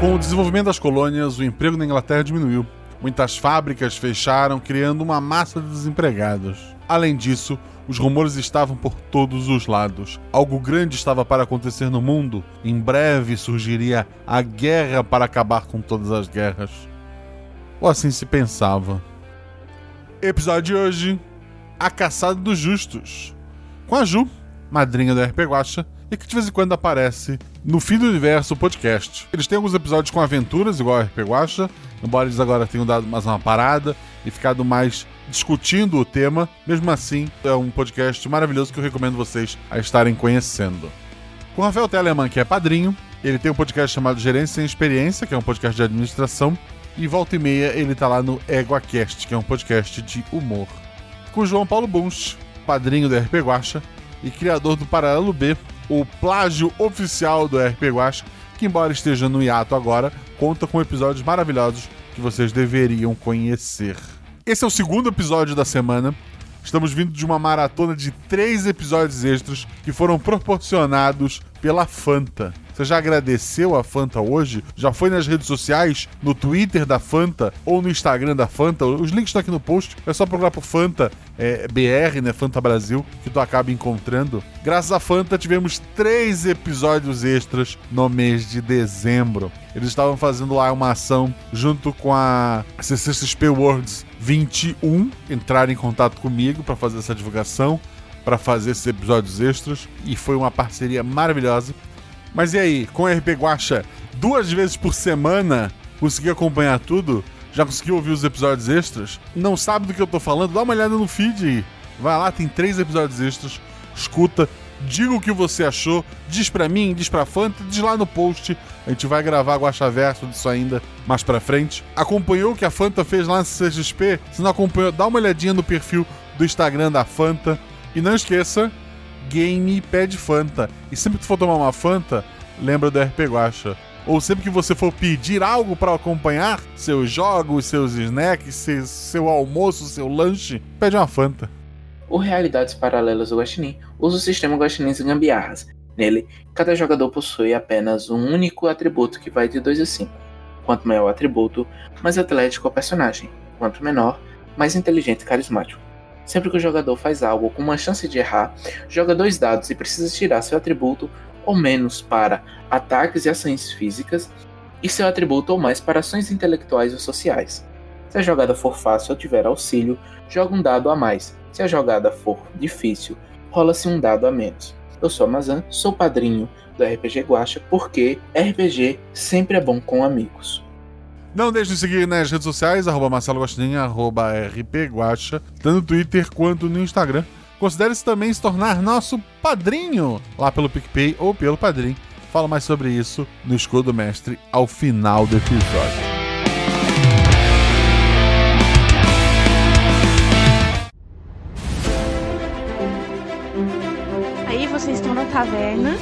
Com o desenvolvimento das colônias, o emprego na Inglaterra diminuiu. Muitas fábricas fecharam, criando uma massa de desempregados. Além disso, os rumores estavam por todos os lados. Algo grande estava para acontecer no mundo. Em breve surgiria a guerra para acabar com todas as guerras. Ou assim se pensava. Episódio de hoje: A Caçada dos Justos. Com a Ju, madrinha do RP Guacha, e que de vez em quando aparece no Fim do Universo podcast. Eles têm alguns episódios com aventuras, igual a RP Guacha, embora eles agora tenham dado mais uma parada e ficado mais discutindo o tema. Mesmo assim, é um podcast maravilhoso que eu recomendo vocês a estarem conhecendo. Com o Rafael Telemann, que é padrinho, ele tem um podcast chamado Gerência Sem Experiência, que é um podcast de administração, e volta e meia ele tá lá no EguaCast, que é um podcast de humor. Com o João Paulo Bunch, padrinho do RP Guacha e criador do Paralelo B, o plágio oficial do RP Guacha, que embora esteja no hiato agora, conta com episódios maravilhosos que vocês deveriam conhecer. Esse é o segundo episódio da semana. Estamos vindo de uma maratona de três episódios extras que foram proporcionados pela Fanta. Você já agradeceu a Fanta hoje? Já foi nas redes sociais, no Twitter da Fanta ou no Instagram da Fanta? Os links estão aqui no post. É só procurar por Fanta é, BR, né? Fanta Brasil, que tu acaba encontrando. Graças à Fanta, tivemos três episódios extras no mês de dezembro. Eles estavam fazendo lá uma ação junto com a CCXP Worlds 21, entrar em contato comigo para fazer essa divulgação, para fazer esses episódios extras, e foi uma parceria maravilhosa. Mas e aí, com o RP Guacha duas vezes por semana, consegui acompanhar tudo? Já conseguiu ouvir os episódios extras? Não sabe do que eu tô falando? Dá uma olhada no feed. Vai lá, tem três episódios extras. Escuta, diga o que você achou, diz pra mim, diz pra Fanta, diz lá no post. A gente vai gravar Guacha Verso disso ainda mais pra frente. Acompanhou o que a Fanta fez lá no CXP? Se não acompanhou, dá uma olhadinha no perfil do Instagram da Fanta. E não esqueça, Game Pede Fanta. E sempre que for tomar uma Fanta, lembra do RP Guacha. Ou sempre que você for pedir algo para acompanhar seus jogos, seus snacks, seu almoço, seu lanche, pede uma Fanta. O Realidades Paralelas do Guaxinim usa o sistema Guaxinins e Gambiarras. Nele, cada jogador possui apenas um único atributo que vai de 2 a 5. Quanto maior o atributo, mais atlético o personagem. Quanto menor, mais inteligente e carismático. Sempre que o jogador faz algo com uma chance de errar, joga dois dados e precisa tirar seu atributo ou menos para ataques e ações físicas, e seu atributo ou mais para ações intelectuais ou sociais. Se a jogada for fácil ou tiver auxílio, joga um dado a mais. Se a jogada for difícil, rola-se um dado a menos. Eu sou Mazan, sou padrinho do RPG Guacha, porque RPG sempre é bom com amigos. Não deixe de seguir nas redes sociais, arroba Marcelo Guaxinim, arroba rpguacha, tanto no Twitter quanto no Instagram. Considere-se também se tornar nosso padrinho lá pelo PicPay ou pelo Padrim. Fala mais sobre isso no Escudo Mestre ao final do episódio. Vocês estão na taverna.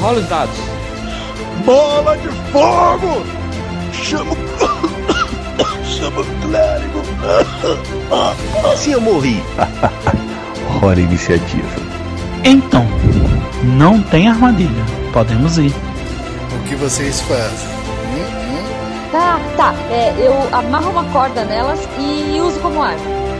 Rola os dados. Bola de fogo! Chama o... Chama o clérigo. Se eu morri. Hora iniciativa. Então, não tem armadilha. Podemos ir. O que vocês fazem? Tá, tá. É, eu amarro uma corda nelas e uso como arma.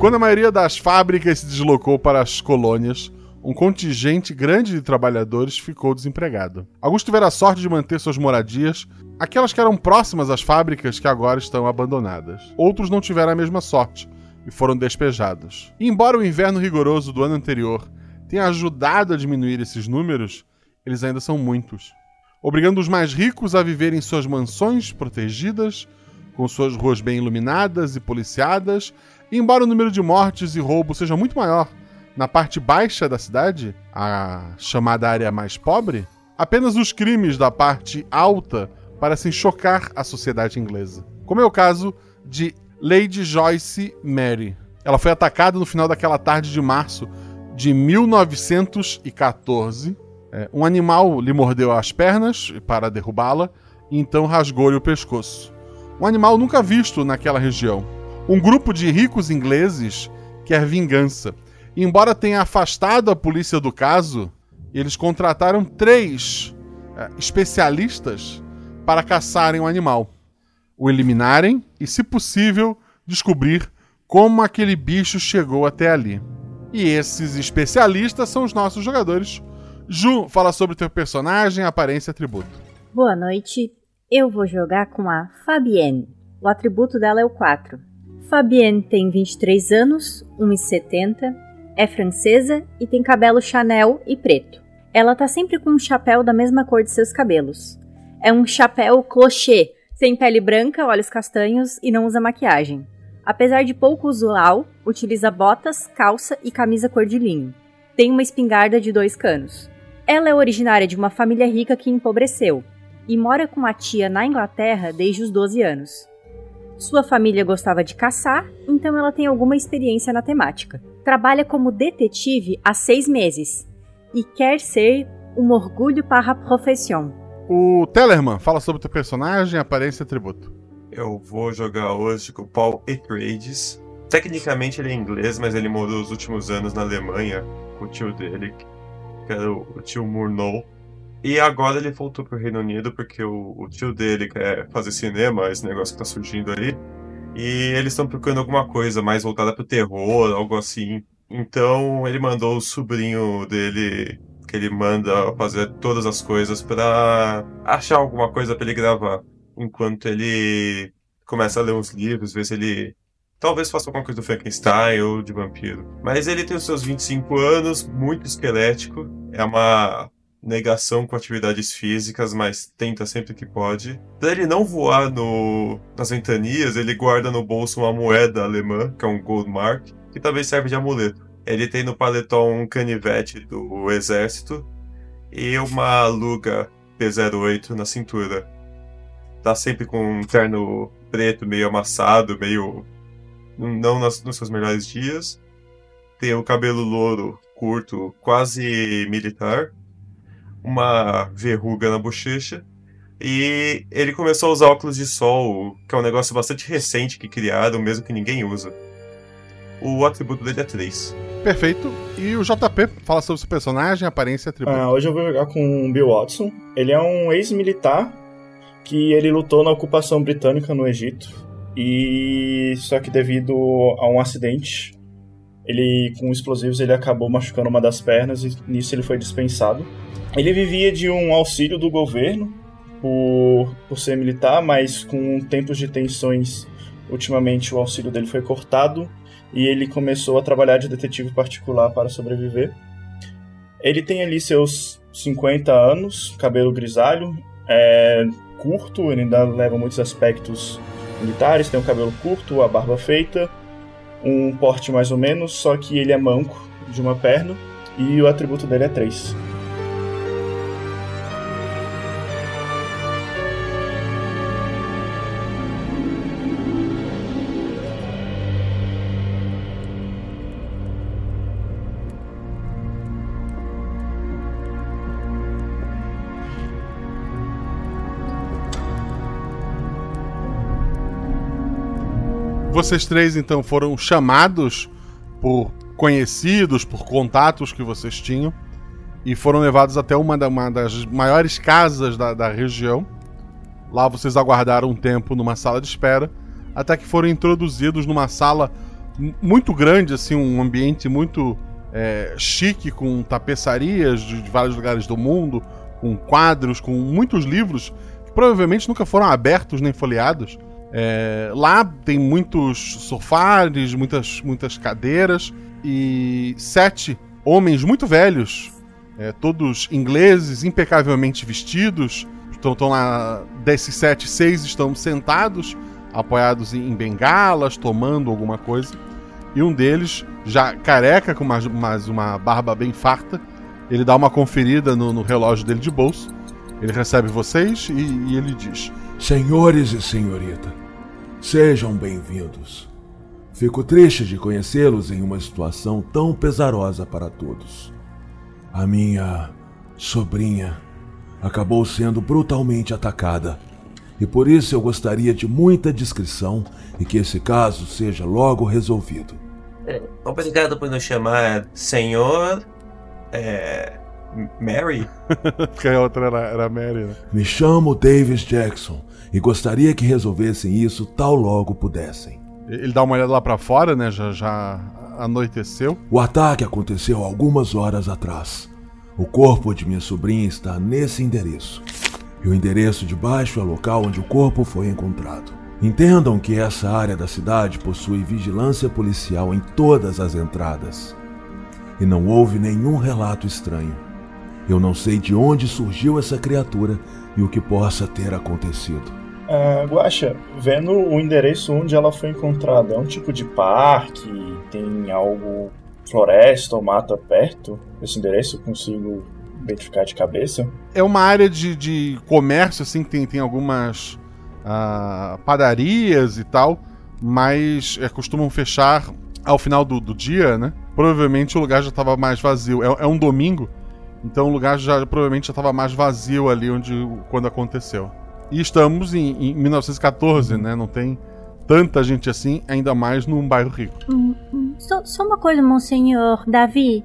Quando a maioria das fábricas se deslocou para as colônias, um contingente grande de trabalhadores ficou desempregado. Alguns tiveram a sorte de manter suas moradias, aquelas que eram próximas às fábricas que agora estão abandonadas. Outros não tiveram a mesma sorte e foram despejados. E embora o inverno rigoroso do ano anterior tenha ajudado a diminuir esses números, eles ainda são muitos, obrigando os mais ricos a viver em suas mansões protegidas com suas ruas bem iluminadas e policiadas, e embora o número de mortes e roubos seja muito maior na parte baixa da cidade, a chamada área mais pobre, apenas os crimes da parte alta parecem chocar a sociedade inglesa. Como é o caso de Lady Joyce Mary. Ela foi atacada no final daquela tarde de março de 1914. É, um animal lhe mordeu as pernas para derrubá-la e então rasgou-lhe o pescoço. Um animal nunca visto naquela região. Um grupo de ricos ingleses quer vingança. Embora tenha afastado a polícia do caso, eles contrataram três é, especialistas para caçarem o animal, o eliminarem e, se possível, descobrir como aquele bicho chegou até ali. E esses especialistas são os nossos jogadores. Ju, fala sobre teu personagem, aparência e atributo. Boa noite. Eu vou jogar com a Fabienne. O atributo dela é o 4. Fabienne tem 23 anos, 1,70, é francesa e tem cabelo Chanel e preto. Ela tá sempre com um chapéu da mesma cor de seus cabelos. É um chapéu clochê, sem pele branca, olhos castanhos e não usa maquiagem. Apesar de pouco usual, utiliza botas, calça e camisa cor de linho. Tem uma espingarda de dois canos. Ela é originária de uma família rica que empobreceu e mora com a tia na Inglaterra desde os 12 anos. Sua família gostava de caçar, então ela tem alguma experiência na temática. Trabalha como detetive há seis meses e quer ser um orgulho para a profissão. O Tellerman fala sobre o teu personagem, aparência e atributo. Eu vou jogar hoje com o Paul Atreides. Tecnicamente ele é inglês, mas ele morou os últimos anos na Alemanha com o tio dele, que era o tio Murnau. E agora ele voltou pro Reino Unido porque o, o, tio dele quer fazer cinema, esse negócio que tá surgindo aí. E eles estão procurando alguma coisa mais voltada pro terror, algo assim. Então ele mandou o sobrinho dele, que ele manda fazer todas as coisas para achar alguma coisa para ele gravar enquanto ele começa a ler uns livros, ver se ele talvez faça alguma coisa do Frankenstein ou de vampiro. Mas ele tem os seus 25 anos, muito esquelético, é uma negação com atividades físicas, mas tenta sempre que pode. Para ele não voar no, nas ventanias, ele guarda no bolso uma moeda alemã, que é um Goldmark, que também serve de amuleto. Ele tem no paletó um canivete do exército e uma luga P08 na cintura tá sempre com um terno preto, meio amassado, meio. não nas, nos seus melhores dias. Tem o cabelo louro, curto, quase militar. Uma verruga na bochecha. E ele começou a usar óculos de sol, que é um negócio bastante recente que criaram, mesmo que ninguém usa. O atributo dele é 3. Perfeito. E o JP fala sobre o seu personagem, aparência e atributo. Ah, hoje eu vou jogar com o Bill Watson. Ele é um ex-militar que ele lutou na ocupação britânica no Egito e só que devido a um acidente, ele com explosivos ele acabou machucando uma das pernas e nisso ele foi dispensado. Ele vivia de um auxílio do governo por, por ser militar, mas com tempos de tensões, ultimamente o auxílio dele foi cortado e ele começou a trabalhar de detetive particular para sobreviver. Ele tem ali seus 50 anos, cabelo grisalho, é, curto, ele ainda leva muitos aspectos militares, tem o cabelo curto, a barba feita, um porte mais ou menos, só que ele é manco de uma perna e o atributo dele é 3. Vocês três, então, foram chamados por conhecidos, por contatos que vocês tinham, e foram levados até uma, da, uma das maiores casas da, da região. Lá vocês aguardaram um tempo numa sala de espera, até que foram introduzidos numa sala muito grande, assim, um ambiente muito é, chique, com tapeçarias de, de vários lugares do mundo, com quadros, com muitos livros que provavelmente nunca foram abertos nem folheados. É, lá tem muitos sofás, muitas, muitas cadeiras e sete homens muito velhos, é, todos ingleses, impecavelmente vestidos. Estão, estão lá, desses sete, seis estão sentados apoiados em bengalas, tomando alguma coisa. E um deles, já careca, com mais, mais uma barba bem farta, ele dá uma conferida no, no relógio dele de bolso. Ele recebe vocês e, e ele diz: Senhores e senhorita, sejam bem-vindos. Fico triste de conhecê-los em uma situação tão pesarosa para todos. A minha sobrinha acabou sendo brutalmente atacada. E por isso eu gostaria de muita discrição e que esse caso seja logo resolvido. É, obrigado por nos chamar senhor. É. Mary? Porque a outra era, era Mary, né? Me chamo Davis Jackson e gostaria que resolvessem isso tal logo pudessem. Ele dá uma olhada lá para fora, né? Já, já anoiteceu. O ataque aconteceu algumas horas atrás. O corpo de minha sobrinha está nesse endereço. E o endereço de baixo é o local onde o corpo foi encontrado. Entendam que essa área da cidade possui vigilância policial em todas as entradas. E não houve nenhum relato estranho. Eu não sei de onde surgiu essa criatura e o que possa ter acontecido. Uh, Guaxa, vendo o endereço onde ela foi encontrada, é um tipo de parque? Tem algo, floresta ou mata perto desse endereço? Consigo identificar de cabeça? É uma área de, de comércio, assim, que tem, tem algumas uh, padarias e tal, mas é, costumam fechar ao final do, do dia, né? Provavelmente o lugar já estava mais vazio. É, é, um domingo, então o lugar já provavelmente já estava mais vazio ali onde, quando aconteceu. E estamos em, em 1914, né? Não tem tanta gente assim, ainda mais num bairro rico. Hum, hum. Só, só uma coisa, Monsenhor Davi.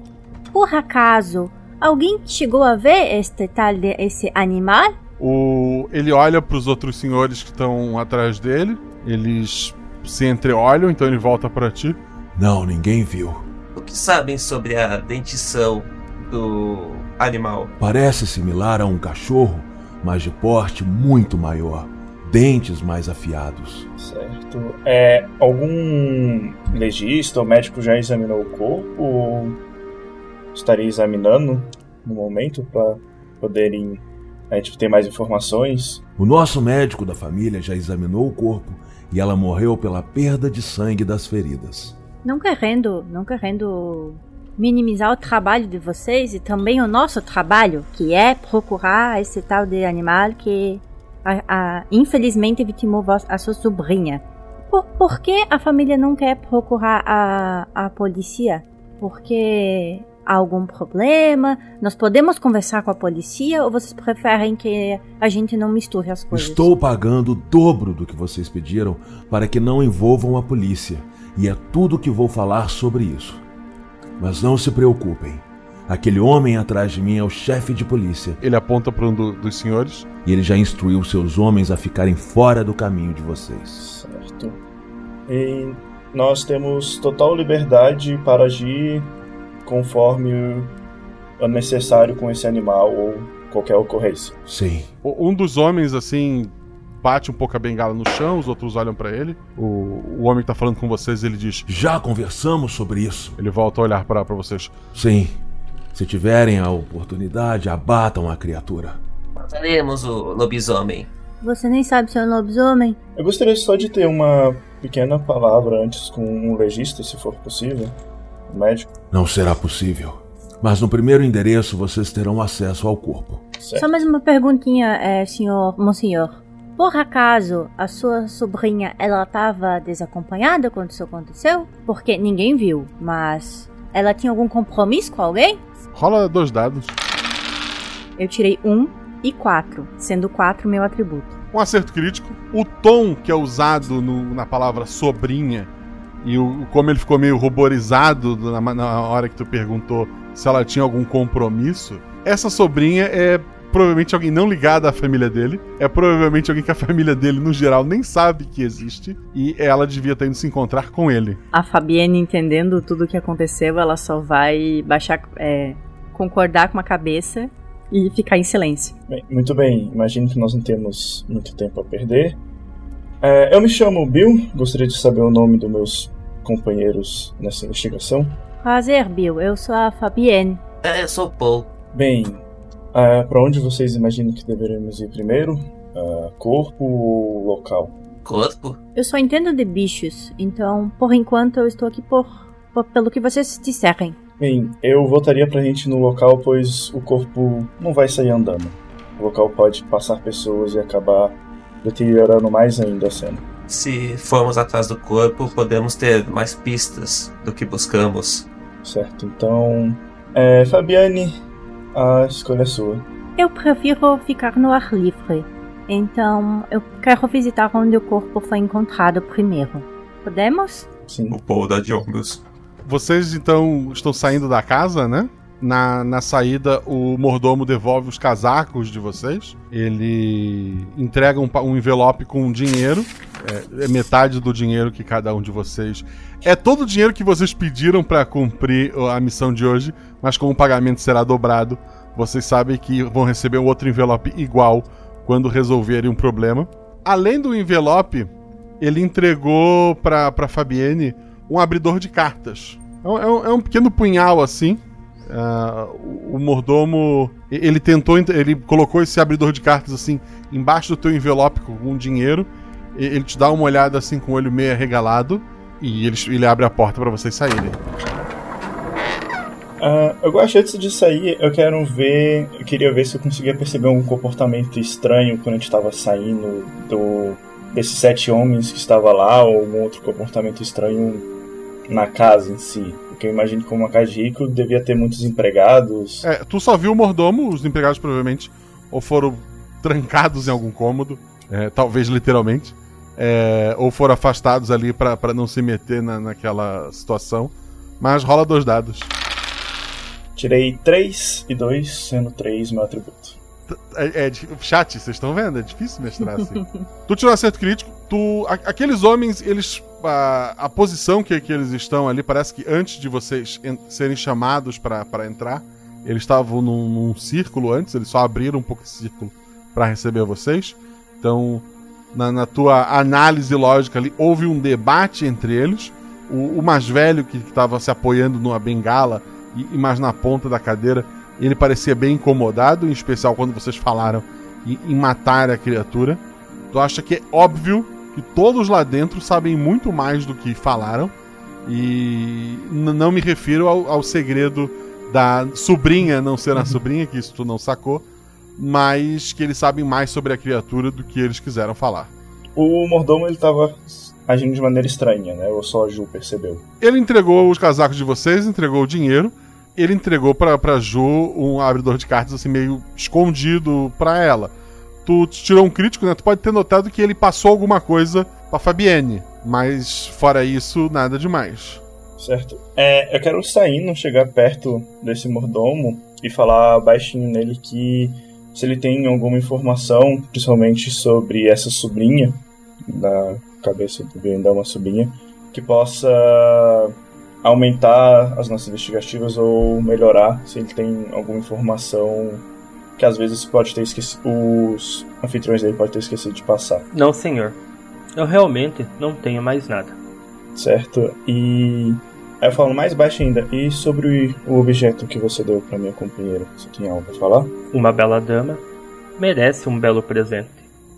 Por acaso, alguém chegou a ver este tal de, esse animal? O, ele olha para os outros senhores que estão atrás dele. Eles se entreolham, então ele volta para ti. Não, ninguém viu. O que sabem sobre a dentição do animal? Parece similar a um cachorro, mas de porte muito maior. Dentes mais afiados. Certo. É, algum legista ou médico já examinou o corpo? Ou estaria examinando no momento para poderem a gente ter mais informações? O nosso médico da família já examinou o corpo e ela morreu pela perda de sangue das feridas. Não querendo, não querendo minimizar o trabalho de vocês e também o nosso trabalho, que é procurar esse tal de animal que a, a, infelizmente vitimou a sua sobrinha. Por, por que a família não quer procurar a, a polícia? Porque há algum problema? Nós podemos conversar com a polícia ou vocês preferem que a gente não misture as coisas? Estou pagando o dobro do que vocês pediram para que não envolvam a polícia. E é tudo que vou falar sobre isso. Mas não se preocupem. Aquele homem atrás de mim é o chefe de polícia. Ele aponta para um do, dos senhores. E ele já instruiu seus homens a ficarem fora do caminho de vocês. Certo. E nós temos total liberdade para agir conforme o necessário com esse animal ou qualquer ocorrência. Sim. Um dos homens, assim, bate um pouco a bengala no chão, os outros olham para ele. O, o homem que tá falando com vocês, ele diz: Já conversamos sobre isso. Ele volta a olhar para vocês. Sim. Se tiverem a oportunidade, abatam a criatura. Mataremos o lobisomem. Você nem sabe se é um lobisomem. Eu gostaria só de ter uma pequena palavra antes com um legista, se for possível. Um médico. Não será possível. Mas no primeiro endereço vocês terão acesso ao corpo. Certo. Só mais uma perguntinha, é, senhor, monsenhor. Por acaso a sua sobrinha ela estava desacompanhada quando isso aconteceu? Porque ninguém viu, mas ela tinha algum compromisso com alguém? Rola dois dados. Eu tirei um e quatro, sendo quatro meu atributo. Um acerto crítico. O tom que é usado no, na palavra sobrinha e o, como ele ficou meio ruborizado na, na hora que tu perguntou se ela tinha algum compromisso. Essa sobrinha é provavelmente alguém não ligado à família dele. É provavelmente alguém que a família dele, no geral, nem sabe que existe. E ela devia estar indo se encontrar com ele. A Fabienne, entendendo tudo o que aconteceu, ela só vai baixar. É, concordar com a cabeça e ficar em silêncio. Bem, muito bem, imagino que nós não temos muito tempo a perder. É, eu me chamo Bill, gostaria de saber o nome dos meus companheiros nessa investigação. Prazer, Bill, eu sou a Fabienne. É, eu sou Paul. Bem, Uh, para onde vocês imaginam que deveríamos ir primeiro? Uh, corpo ou local? corpo? Eu só entendo de bichos, então, por enquanto, eu estou aqui por, por pelo que vocês disserem. Bem, eu voltaria pra gente no local, pois o corpo não vai sair andando. O local pode passar pessoas e acabar deteriorando mais ainda a cena. Se formos atrás do corpo, podemos ter mais pistas do que buscamos. Certo, então. É, Fabiane, a escolha é sua. Eu prefiro ficar no ar livre, então eu quero visitar onde o corpo foi encontrado primeiro. Podemos? Sim. O Paul dá de ombros. Vocês então estão saindo da casa, né? Na, na saída, o mordomo devolve os casacos de vocês. Ele entrega um, um envelope com dinheiro. É, é metade do dinheiro que cada um de vocês. É todo o dinheiro que vocês pediram para cumprir a missão de hoje, mas como o pagamento será dobrado, vocês sabem que vão receber outro envelope igual quando resolverem um problema. Além do envelope, ele entregou pra Fabienne um abridor de cartas. É um, é um- é um pequeno punhal assim. Ah, o, mordomo ele tentou, ent- ele colocou esse abridor de cartas assim embaixo do teu envelope com dinheiro. Ele te dá uma olhada assim com o olho meio arregalado e ele, ele abre a porta pra vocês saírem. Ah, eu gosto antes de sair, eu quero ver. Eu queria ver se eu conseguia perceber um comportamento estranho quando a gente estava saindo do desses sete homens que estava lá, ou algum outro comportamento estranho na casa em si. Porque eu imagino que como uma casa de rico devia ter muitos empregados. É, tu só viu o mordomo, os empregados provavelmente ou foram trancados em algum cômodo, é, talvez literalmente, é, ou foram afastados ali pra pra não se meter na, naquela situação. Mas rola dois dados. Tirei 3 e 2, sendo 3 meu atributo. É, é di- chat, vocês estão vendo? É difícil mestrar assim. tu tirou acerto crítico, tu. a- aqueles homens, eles. A, a posição que, que eles estão ali, parece que antes de vocês en- serem chamados pra entrar, eles estavam num, num círculo antes, eles só abriram um pouco esse círculo pra receber vocês. Então, na, na tua análise lógica ali, houve um debate entre eles. O, o mais velho, que estava se apoiando numa bengala e, e mais na ponta da cadeira, ele parecia bem incomodado, em especial quando vocês falaram em, em matar a criatura. Tu acha que é óbvio que todos lá dentro sabem muito mais do que falaram. E não me refiro ao, ao segredo da sobrinha não ser a sobrinha, que isso tu não sacou, mas que eles sabem mais sobre a criatura do que eles quiseram falar. O mordomo ele tava agindo de maneira estranha, né? Ou só a Ju percebeu. Ele entregou os casacos de vocês, entregou o dinheiro. Ele entregou pra, pra Ju um abridor de cartas assim meio escondido pra ela. Tu tirou um crítico, né? Tu pode ter notado que ele passou alguma coisa pra Fabienne, mas fora isso, nada demais. Certo. É, eu quero sair, não chegar perto desse mordomo e falar baixinho nele que se ele tem alguma informação, principalmente sobre essa sobrinha, da cabeça do da uma sobrinha, que possa aumentar as nossas investigativas ou melhorar se ele tem alguma informação que às vezes pode ter esquecido, os anfitriões dele podem ter esquecido de passar. Não, senhor. Eu realmente não tenho mais nada. Certo? E aí eu falo mais baixo ainda. E sobre o objeto que você deu para minha companheira? Você tem algo a falar? Uma bela dama merece um belo presente.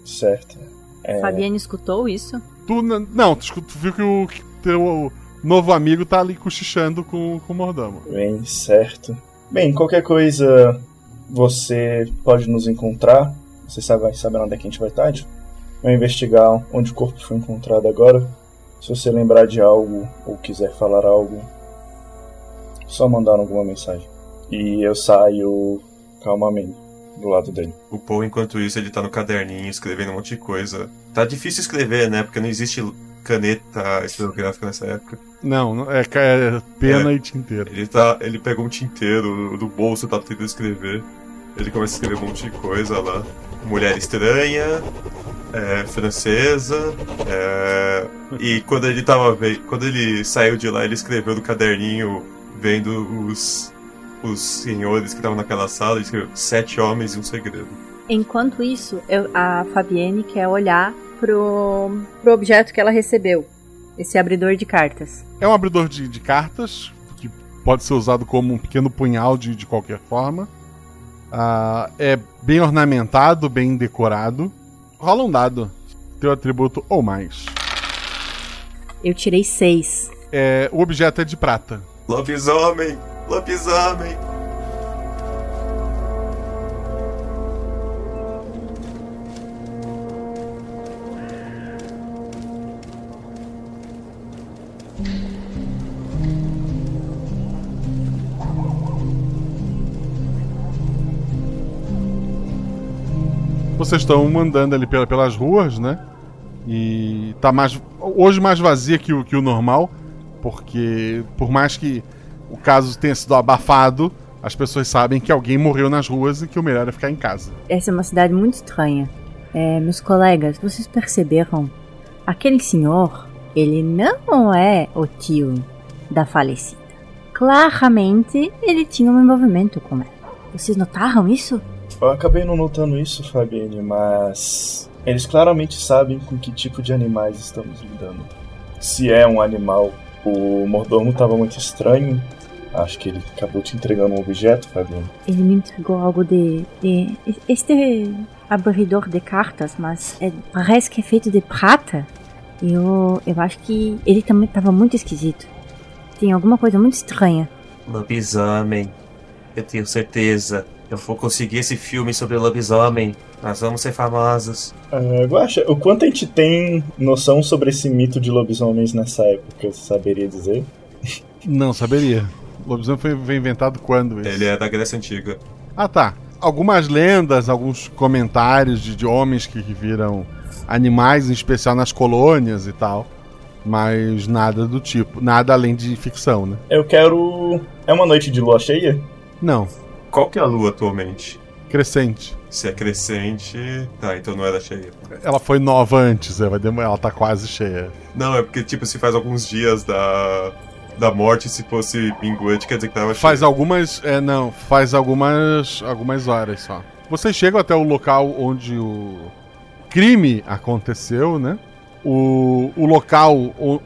Certo. É... Fabiane escutou isso? Tu n- não, tu, tu viu que o que teu novo amigo tá ali cochichando com, com o mordomo. Bem, certo. Bem, qualquer coisa você pode nos encontrar. Você sabe, sabe onde é que a gente vai estar? Vai investigar onde o corpo foi encontrado agora. Se você lembrar de algo ou quiser falar algo, só mandar alguma mensagem. E eu saio calmamente do lado dele. O Paul, enquanto isso, ele tá no caderninho escrevendo um monte de coisa. Tá difícil escrever, né? Porque não existe caneta esferográfica nessa época. Não, é, é pena É. e tinteiro. Ele tá. Ele pegou um tinteiro do bolso, tá tentando escrever. Ele começa a escrever um monte de coisa lá. Mulher estranha, é, francesa. é, e quando ele tava ve- Quando ele saiu de lá, ele escreveu no caderninho vendo os. Os senhores que estavam naquela sala, ele escreveu sete homens e um segredo. Enquanto isso, eu- a Fabienne quer olhar pro, pro objeto que ela recebeu. Esse abridor de cartas. É um abridor de, de cartas, que pode ser usado como um pequeno punhal de, de qualquer forma. Ah, é bem ornamentado, bem decorado. Rola um dado. teu atributo ou mais. Eu tirei seis. É, o objeto é de prata. Lobisomem! Lobisomem! Vocês estão andando ali pela- pelas ruas, né? E tá mais. Hoje mais vazia que o, que o normal, porque por mais que o caso tenha sido abafado, as pessoas sabem que alguém morreu nas ruas e que o melhor é ficar em casa. Essa é uma cidade muito estranha. É, meus colegas, vocês perceberam? Aquele senhor, ele não é o tio da falecida. Claramente, ele tinha um envolvimento com ela. Vocês notaram isso? Eu acabei não notando isso, Fabiane, mas eles claramente sabem com que tipo de animais estamos lidando. Se é um animal, o mordomo estava muito estranho. Acho que ele acabou te entregando um objeto, Fabiane. Ele me entregou algo de. de este abridor de cartas, mas é- parece que é feito de prata. Eu, eu acho que ele também estava muito esquisito. Tem alguma coisa muito estranha. Lobisomem. Eu tenho certeza. Eu vou conseguir esse filme sobre lobisomem. Nós vamos ser famosos. Guaxa, o quanto a gente tem noção sobre esse mito de lobisomens nessa época, você saberia dizer? Não saberia. O lobisomem foi, foi inventado quando? Esse? Ele é da Grécia Antiga. Ah, tá. Algumas lendas, alguns comentários de, de homens que viram animais, em especial nas colônias e tal. Mas nada do tipo. Nada além de ficção, né? Eu quero. É uma noite de lua cheia? Não. Qual que é a lua atualmente? Crescente. Se é crescente. Tá, então não era cheia. Ela foi nova antes, né? ela tá quase cheia. Não, é porque, tipo, se faz alguns dias da. Da morte, se fosse minguante, quer dizer que tava Faz cheia. algumas. É, não, faz algumas. algumas horas só. Vocês chegam até o local onde o crime aconteceu, né? O, o local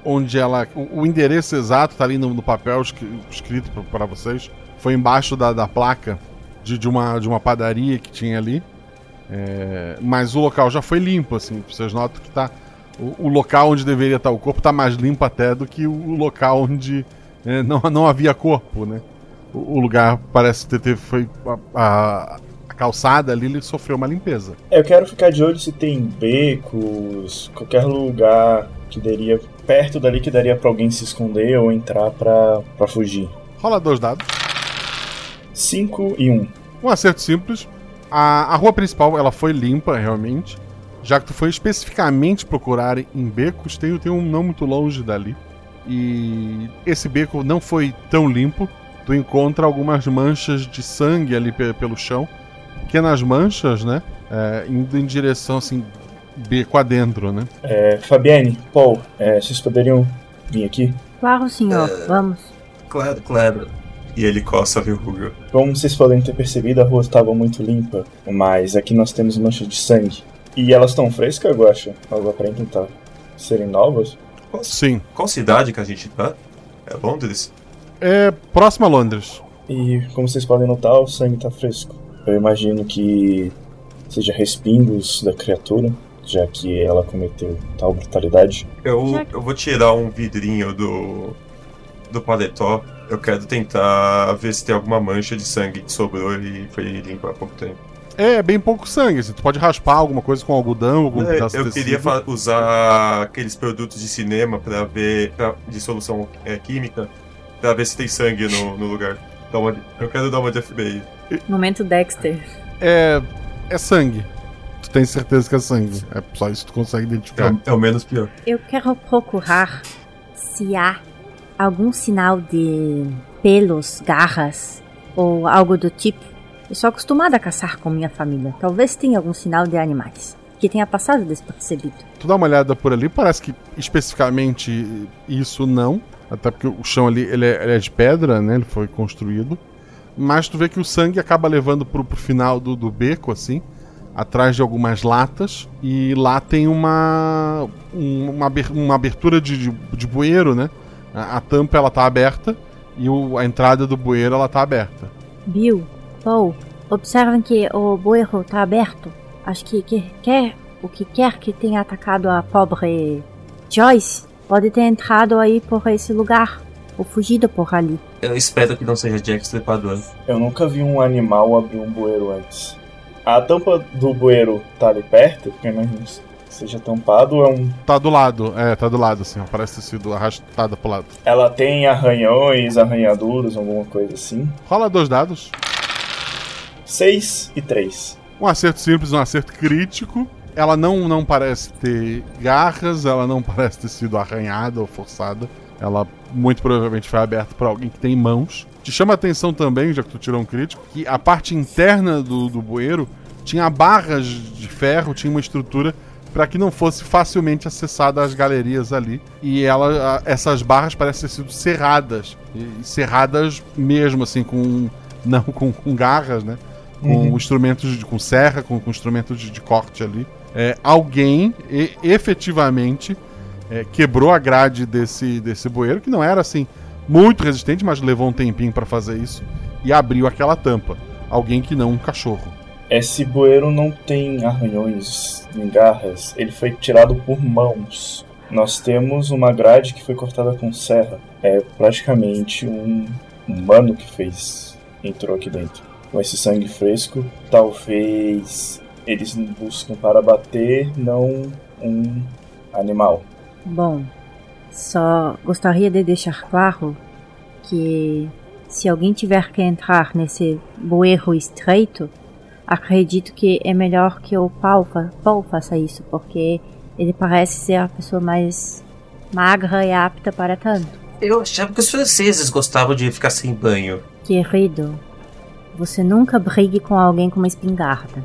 onde ela. O, o endereço exato tá ali no, no papel escri- escrito para vocês. Foi embaixo da, da placa de, de, uma, de uma padaria que tinha ali. É, mas o local já foi limpo, assim. Vocês notam que tá. O, o local onde deveria estar o corpo tá mais limpo até do que o local onde é, não, não havia corpo, né? O, o lugar parece ter, ter foi a, a- a calçada ali, ele sofreu uma limpeza. Eu quero ficar de olho se tem becos, qualquer lugar que daria. perto dali que daria pra alguém se esconder ou entrar pra fugir. Rola dois dados. 5 e 1. Um. Um acerto simples. A, a rua principal ela foi limpa, realmente. Já que tu foi especificamente procurar em becos, tem, tem um não muito longe dali. E esse beco não foi tão limpo. Tu encontra algumas manchas de sangue ali pe- pelo chão. Pequenas manchas, né? É, indo em direção assim, beco adentro, né? É, Fabiane, Paul, é, vocês poderiam vir aqui? Claro, senhor, vamos. Claro, claro. E ele coça a verruga. Como vocês podem ter percebido, a rua estava muito limpa, mas aqui nós temos manchas de sangue. E elas estão frescas, eu acho? Algo aparentam estar serem novas? Sim. Qual cidade que a gente tá? É Londres? É próximo a Londres. E como vocês podem notar, o sangue está fresco. Eu imagino que seja respingos da criatura, já que ela cometeu tal brutalidade. Eu, eu vou tirar um vidrinho do. do paletó. Eu quero tentar ver se tem alguma mancha de sangue que sobrou e foi limpo há pouco tempo. É, bem pouco sangue. Assim, tu pode raspar alguma coisa com algodão, algum É, pedaço eu queria usar aqueles produtos de cinema para ver pra- de solução é, química pra ver se tem sangue no, no lugar. Dá uma- eu quero dar uma de FBI. Momento Dexter. É. É sangue. Tu tem certeza que é sangue. É só isso que tu consegue identificar. É, o menos pior. Eu quero procurar se há algum sinal de pelos, garras ou algo do tipo. Eu sou acostumada a caçar com minha família. Talvez tenha algum sinal de animais que tenha passado despercebido. Tu dá uma olhada por ali, parece que especificamente isso não. Até porque o chão ali ele é, ele é de pedra, né? Ele foi construído. Mas tu vê que o sangue acaba levando pro, pro final do, do beco, assim. Atrás de algumas latas. E lá tem uma. um- Uma, uma abertura de, de, de bueiro, né? A, a tampa ela tá aberta. E o- a entrada do bueiro ela tá aberta. Bill, Paul, observem que o bueiro está aberto. Acho que, que quer o que quer que tenha atacado a pobre Joyce pode ter entrado aí por esse lugar ou fugido por ali. Eu espero que não seja Jack Stripador. Eu nunca vi um animal abrir um bueiro antes. A tampa do bueiro tá ali perto, porque que seja tampado ou é um. Tá do lado, é, tá do lado, assim, ó, parece ter sido arrastada pro lado. Ela tem arranhões, arranhaduras, alguma coisa assim. Rola dois dados. 6 e 3. Um acerto simples, um acerto crítico. Ela não, não parece ter garras, ela não parece ter sido arranhada ou forçada. Ela muito provavelmente foi aberta por alguém que tem mãos. Te chama a atenção também, já que tu tirou um crítico, que a parte interna do, do bueiro tinha barras de ferro, tinha uma estrutura para que não fosse facilmente acessada as galerias ali. E ela, a, essas barras parecem ter sido serradas. E, cerradas mesmo, assim, com. Não com, com garras, né? Com Uhum. instrumentos, de, com serra, com, com instrumentos de, de corte ali. É, alguém e- efetivamente é, quebrou a grade desse, desse bueiro, que não era assim muito resistente, mas levou um tempinho para fazer isso, e abriu aquela tampa. Alguém que não um cachorro. Esse bueiro não tem arranhões nem garras, ele foi tirado por mãos. Nós temos uma grade que foi cortada com serra. É praticamente um humano que fez, entrou aqui dentro. Com esse sangue fresco, talvez eles buscam para bater, não um animal. Bom, só gostaria de deixar claro que se alguém tiver que entrar nesse bueiro estreito, acredito que é melhor que o Paul, fa Paul faça isso, porque ele parece ser a pessoa mais magra e apta para tanto. Eu achava que os franceses gostavam de ficar sem banho. Querido, você nunca brigue com alguém com uma espingarda.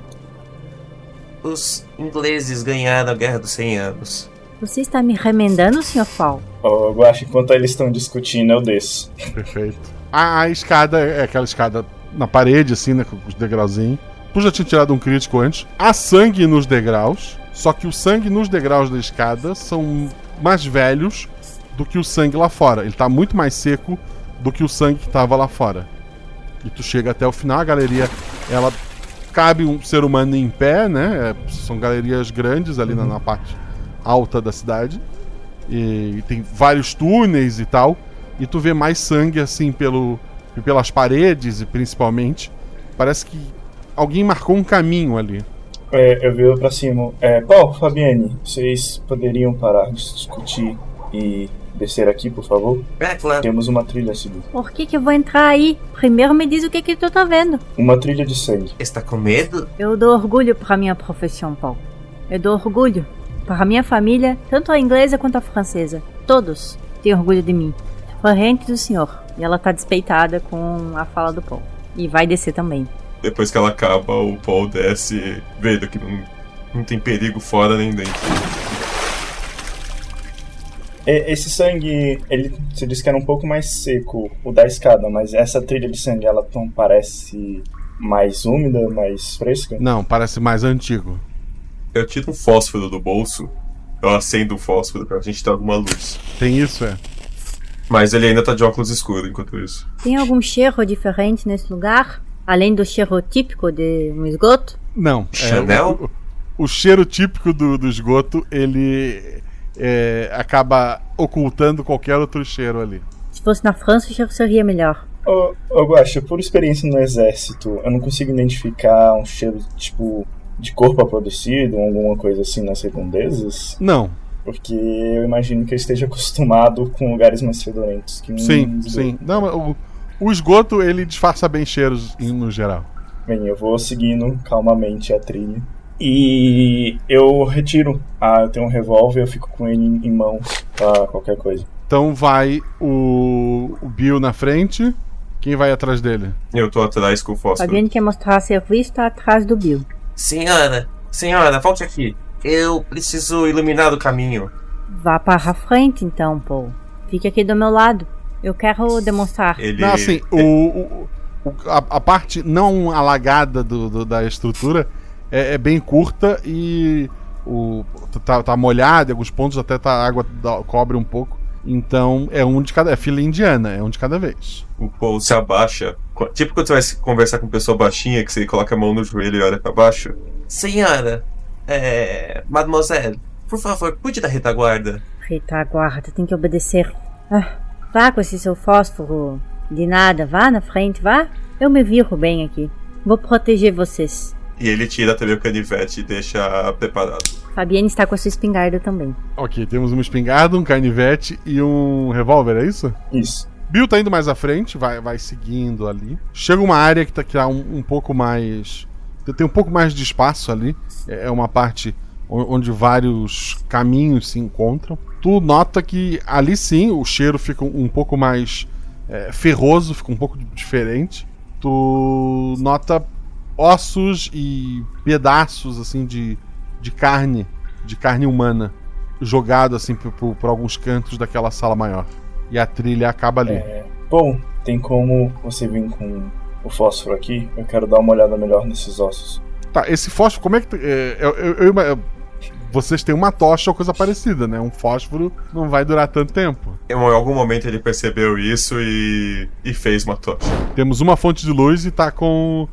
Os ingleses ganharam a Guerra dos 100 Anos. Você está me remendando, Sr. Paul? Oh, eu acho que enquanto eles estão discutindo, eu desço. Perfeito. A, a escada é aquela escada na parede, assim, né? Com os degrauzinhos. Tu já tinha tirado um crítico antes. Há sangue nos degraus. Só que o sangue nos degraus da escada são mais velhos do que o sangue lá fora. Ele tá muito mais seco do que o sangue que tava lá fora. E tu chega até o final, a galeria, ela cabe um ser humano em pé, né? É, são galerias grandes ali na, na parte alta da cidade. E tem vários túneis e tal. E tu vê mais sangue assim pelo, pelas paredes e principalmente. Parece que alguém marcou um caminho ali. É, eu viro pra cima. É, Paul, Fabiane, vocês poderiam parar de discutir e descer aqui, por favor? É, claro. Temos uma trilha a seguir. Por que, que eu vou entrar aí? Primeiro me diz o que, que tu tá vendo. Uma trilha de sangue. Está com medo? Eu dou orgulho para minha profissão, Paul. Eu dou orgulho para minha família, tanto a inglesa quanto a francesa. Todos têm orgulho de mim. Corrente do senhor. E ela tá despeitada com a fala do Paul. E vai descer também. Depois que ela acaba, o Paul desce, vendo que não, não tem perigo fora nem dentro. Esse sangue, ele você disse que era um pouco mais seco, o da escada, mas essa trilha de sangue, ela não parece mais úmida, mais fresca? Não, parece mais antigo. Eu tiro um fósforo do bolso, eu acendo o fósforo pra gente ter alguma luz. Tem isso, é. Mas ele ainda tá de óculos escuros enquanto isso. Tem algum cheiro diferente nesse lugar? Além do cheiro típico de um esgoto? Não. é, Chanel? o, o cheiro típico do, do esgoto, ele é, acaba ocultando qualquer outro cheiro ali. Se fosse na França, o cheiro seria melhor. Ô, ô Guaxa, por experiência no exército, eu não consigo identificar um cheiro, tipo, de corpo apodrecido ou alguma coisa assim nas redondezas? Não. Porque eu imagino que eu esteja acostumado com lugares mais fedorentos que um Sim, sim. Não, mas o, o esgoto, ele disfarça bem cheiros no geral. Bem, eu vou seguindo calmamente a trilha. E eu retiro. Ah, eu tenho um revólver, eu fico com ele em mão pra qualquer coisa. Então vai o, o Bill na frente. Quem vai atrás dele? Eu tô atrás com o fósforo. Fabiane quer mostrar serviço, tá atrás do Bill. Senhora, senhora, volte aqui. Eu preciso iluminar o caminho. Vá para a frente então, Paul. Fique aqui do meu lado. Eu quero demonstrar. Não, assim, o, o- a, a parte não alagada do, do- da estrutura é, é bem curta e o, tá, tá molhado, em alguns pontos até tá, a água dá- cobre um pouco. Então é um de cada. É fila indiana, é um de cada vez. O Paul se abaixa. Tipo quando você vai conversar com pessoa baixinha, que você coloca a mão no joelho e olha pra baixo. Senhora, É. Mademoiselle, por favor, cuide da retaguarda. Retaguarda, tem que obedecer. Ah, vá com esse seu fósforo. De nada, vá na frente, vá. Eu me viro bem aqui. Vou proteger vocês. E ele tira também o canivete e deixa preparado. Fabienne está com a sua espingarda também. Ok, temos uma espingarda, um canivete e um revólver, é isso? Isso. Bill tá indo mais à frente, vai, vai seguindo ali. Chega uma área que tá, que tá um, um pouco mais. Tem um pouco mais de espaço ali. É é uma parte onde vários caminhos se encontram. Tu nota que ali sim o cheiro fica um pouco mais é, ferroso, fica um pouco diferente. Tu nota ossos e pedaços assim de, de carne, de carne humana, jogado assim por, por- alguns cantos daquela sala maior. E a trilha acaba ali. É, bom, tem como você vir com o fósforo aqui? Eu quero dar uma olhada melhor nesses ossos. Tá, esse fósforo, como é que. é, eu- eu- eu vocês têm uma tocha ou coisa parecida, né? Um fósforo não vai durar tanto tempo. Em algum momento ele percebeu isso e, e fez uma tocha. Temos uma fonte de luz e tá com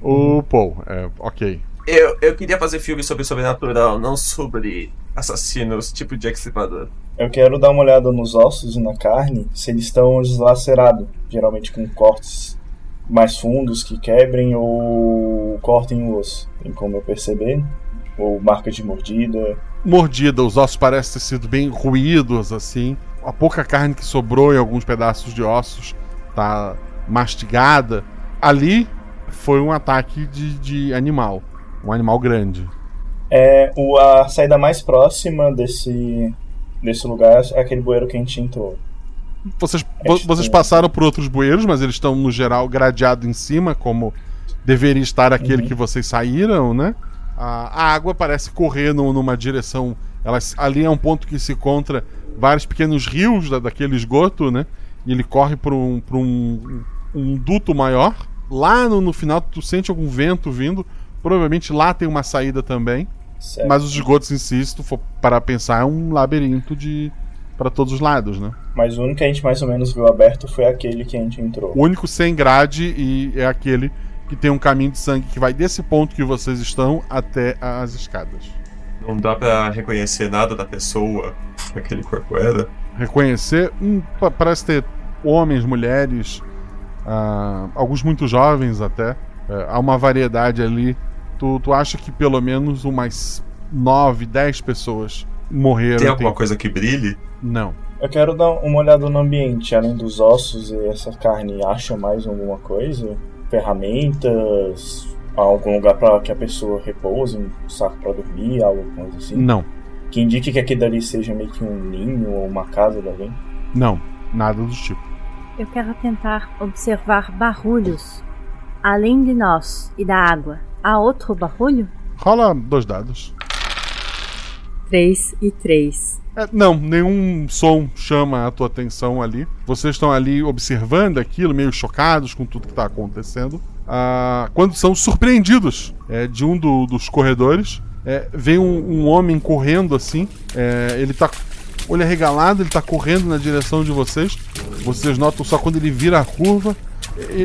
o Paul. É, ok. Eu, eu queria fazer filme sobre sobrenatural, não sobre assassinos, tipo Jack Stripador. Eu quero dar uma olhada nos ossos e na carne, se eles estão deslacerados, geralmente com cortes mais fundos que quebrem ou cortem o osso. Tem como eu perceber? Ou marca de mordida. Mordida, os ossos parecem ter sido bem ruídos, assim. A pouca carne que sobrou em alguns pedaços de ossos tá mastigada. Ali foi um ataque de, de animal. Um animal grande. É, o, a saída mais próxima desse, desse lugar é aquele bueiro que a gente entrou. Vocês, vo- vocês passaram por outros bueiros, mas eles estão, no geral, gradeados em cima, como deveria estar aquele que vocês saíram, né? A, a água parece correr no- numa direção. Ela, ali é um ponto que se encontra vários pequenos rios da, daquele esgoto, né? E ele corre por um, por um, um duto maior. Lá no, no final, tu sente algum vento vindo. Provavelmente lá tem uma saída também. Certo. Mas os esgotos em si, se tu for para pensar, é um labirinto de para todos os lados, né? Mas o único que a gente mais ou menos viu aberto foi aquele que a gente entrou. O único sem grade e é aquele que tem um caminho de sangue que vai desse ponto que vocês estão até as escadas. Não dá pra reconhecer nada da pessoa que aquele corpo era. Reconhecer, hum, pa- parece ter homens, mulheres, ah, alguns muito jovens até. É, há uma variedade ali. Tu, tu acha que pelo menos umas 9, 10 pessoas morreram? Tem alguma coisa que brilhe? Não. Eu quero dar uma olhada no ambiente, além dos ossos e essa carne. Acha mais alguma coisa? Ferramentas? Algum lugar para que a pessoa repouse? Um saco para dormir? Algo coisa assim? Não. Que indique que aquilo dali seja meio que um ninho ou uma casa de alguém? Não, nada do tipo. Eu quero tentar observar barulhos. Além de nós e da água, há outro barulho? Rola dois dados. 3 e 3. É, não, nenhum som chama a tua atenção ali. Vocês estão ali observando aquilo, meio chocados com tudo que está acontecendo. Ah, quando são surpreendidos é, de um do- dos corredores, é, vem um, um homem correndo assim. é, ele tá olho arregalado, ele tá correndo na direção de vocês. Vocês notam só quando ele vira a curva,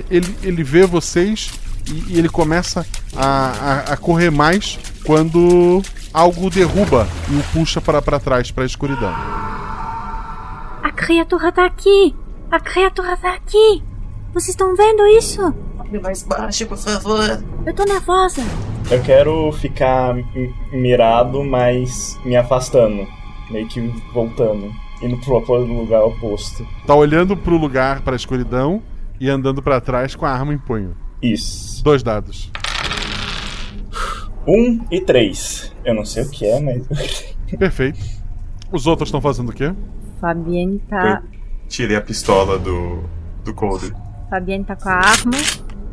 ele, ele vê vocês e, e ele começa a, a, a correr mais quando algo derruba e o puxa para para trás, para a escuridão. A criatura tá aqui! A criatura tá aqui! Vocês estão vendo isso? Mais baixo, por favor. Eu tô nervosa! Eu quero ficar mirado, mas me afastando. Meio que voltando. Indo pro lugar oposto. Tá olhando pro lugar, para a escuridão e andando para trás com a arma em punho. Isso. Dois dados. Um e três. Eu não sei o que é, mas. Perfeito. Os outros estão fazendo o quê? Fabienne tá. Tirei a pistola do, do Coldre. Fabienne tá com a arma.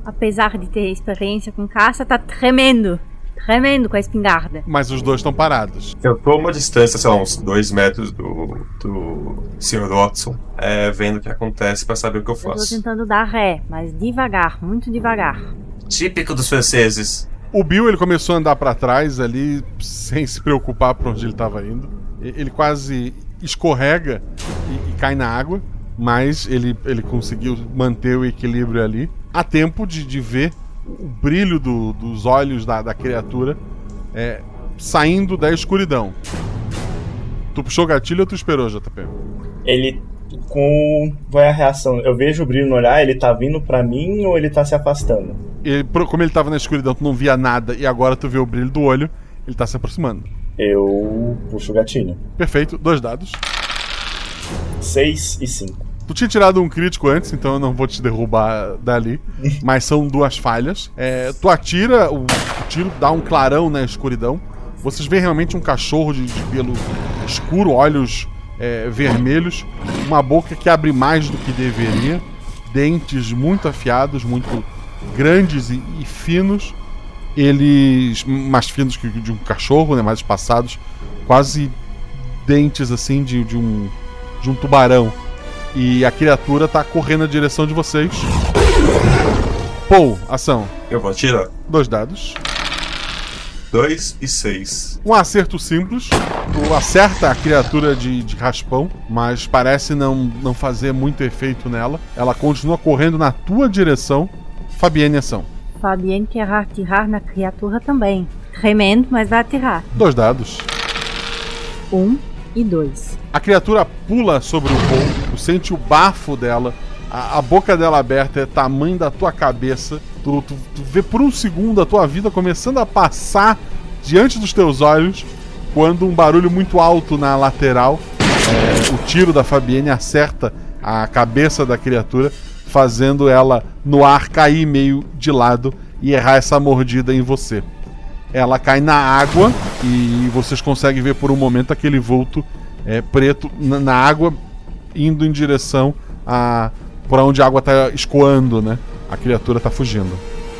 Apesar de ter experiência com caça, tá tremendo. Tremendo com a espingarda. Mas os dois estão parados. Eu tô a uma distância, sei lá, uns dois metros do, do Sr. Watson, é, vendo o que acontece pra saber o que eu Eu tô faço. tentando dar ré, mas devagar, muito devagar. Típico dos franceses. O Bill ele começou a andar para trás ali, sem se preocupar por onde ele estava indo. Ele quase escorrega e, e cai na água, mas ele, ele conseguiu manter o equilíbrio ali. Há tempo de, de ver o brilho do- dos olhos da, da criatura é, saindo da escuridão. Tu puxou o gatilho ou tu esperou, JP? Ele com qual é a reação? Eu vejo o brilho no olhar, ele tá vindo pra mim ou ele tá se afastando? E, pro- como ele tava na escuridão, tu não via nada e agora tu vê o brilho do olho, ele tá se aproximando. Eu puxo o gatilho. Perfeito, dois dados. 6 e 5. Tu tinha tirado um crítico antes, então eu não vou te derrubar dali. mas são duas falhas. É, tu atira, o, o tiro dá um clarão na escuridão. Vocês veem realmente um cachorro de, de pelo escuro, olhos é, vermelhos, uma boca que abre mais do que deveria, dentes muito afiados, muito grandes e, e finos. Eles mais finos que de um cachorro, né, mais espaçados, quase dentes assim de, de um de um tubarão. E a criatura tá correndo na direção de vocês. Paul, ação. Eu vou atirar. Dois dados. 2 e 6. Um acerto simples. Tu acerta a criatura de, de raspão, mas parece não, não fazer muito efeito nela. Ela continua correndo na tua direção. Fabienne, ação. Fabienne quer atirar na criatura também. Tremendo, mas vai atirar. Dois dados. Um e dois. A criatura pula sobre o Paul. Tu sente o bafo dela. A, a boca dela aberta é tamanho da tua cabeça. Tu, tu, tu vê por um segundo a tua vida começando a passar diante dos teus olhos. Quando um barulho muito alto na lateral, é, o tiro da Fabienne acerta a cabeça da criatura, fazendo ela no ar cair meio de lado e errar essa mordida em você. Ela cai na água e vocês conseguem ver por um momento aquele vulto é, preto na, na água indo em direção a por onde a água tá escoando, né? A criatura tá fugindo.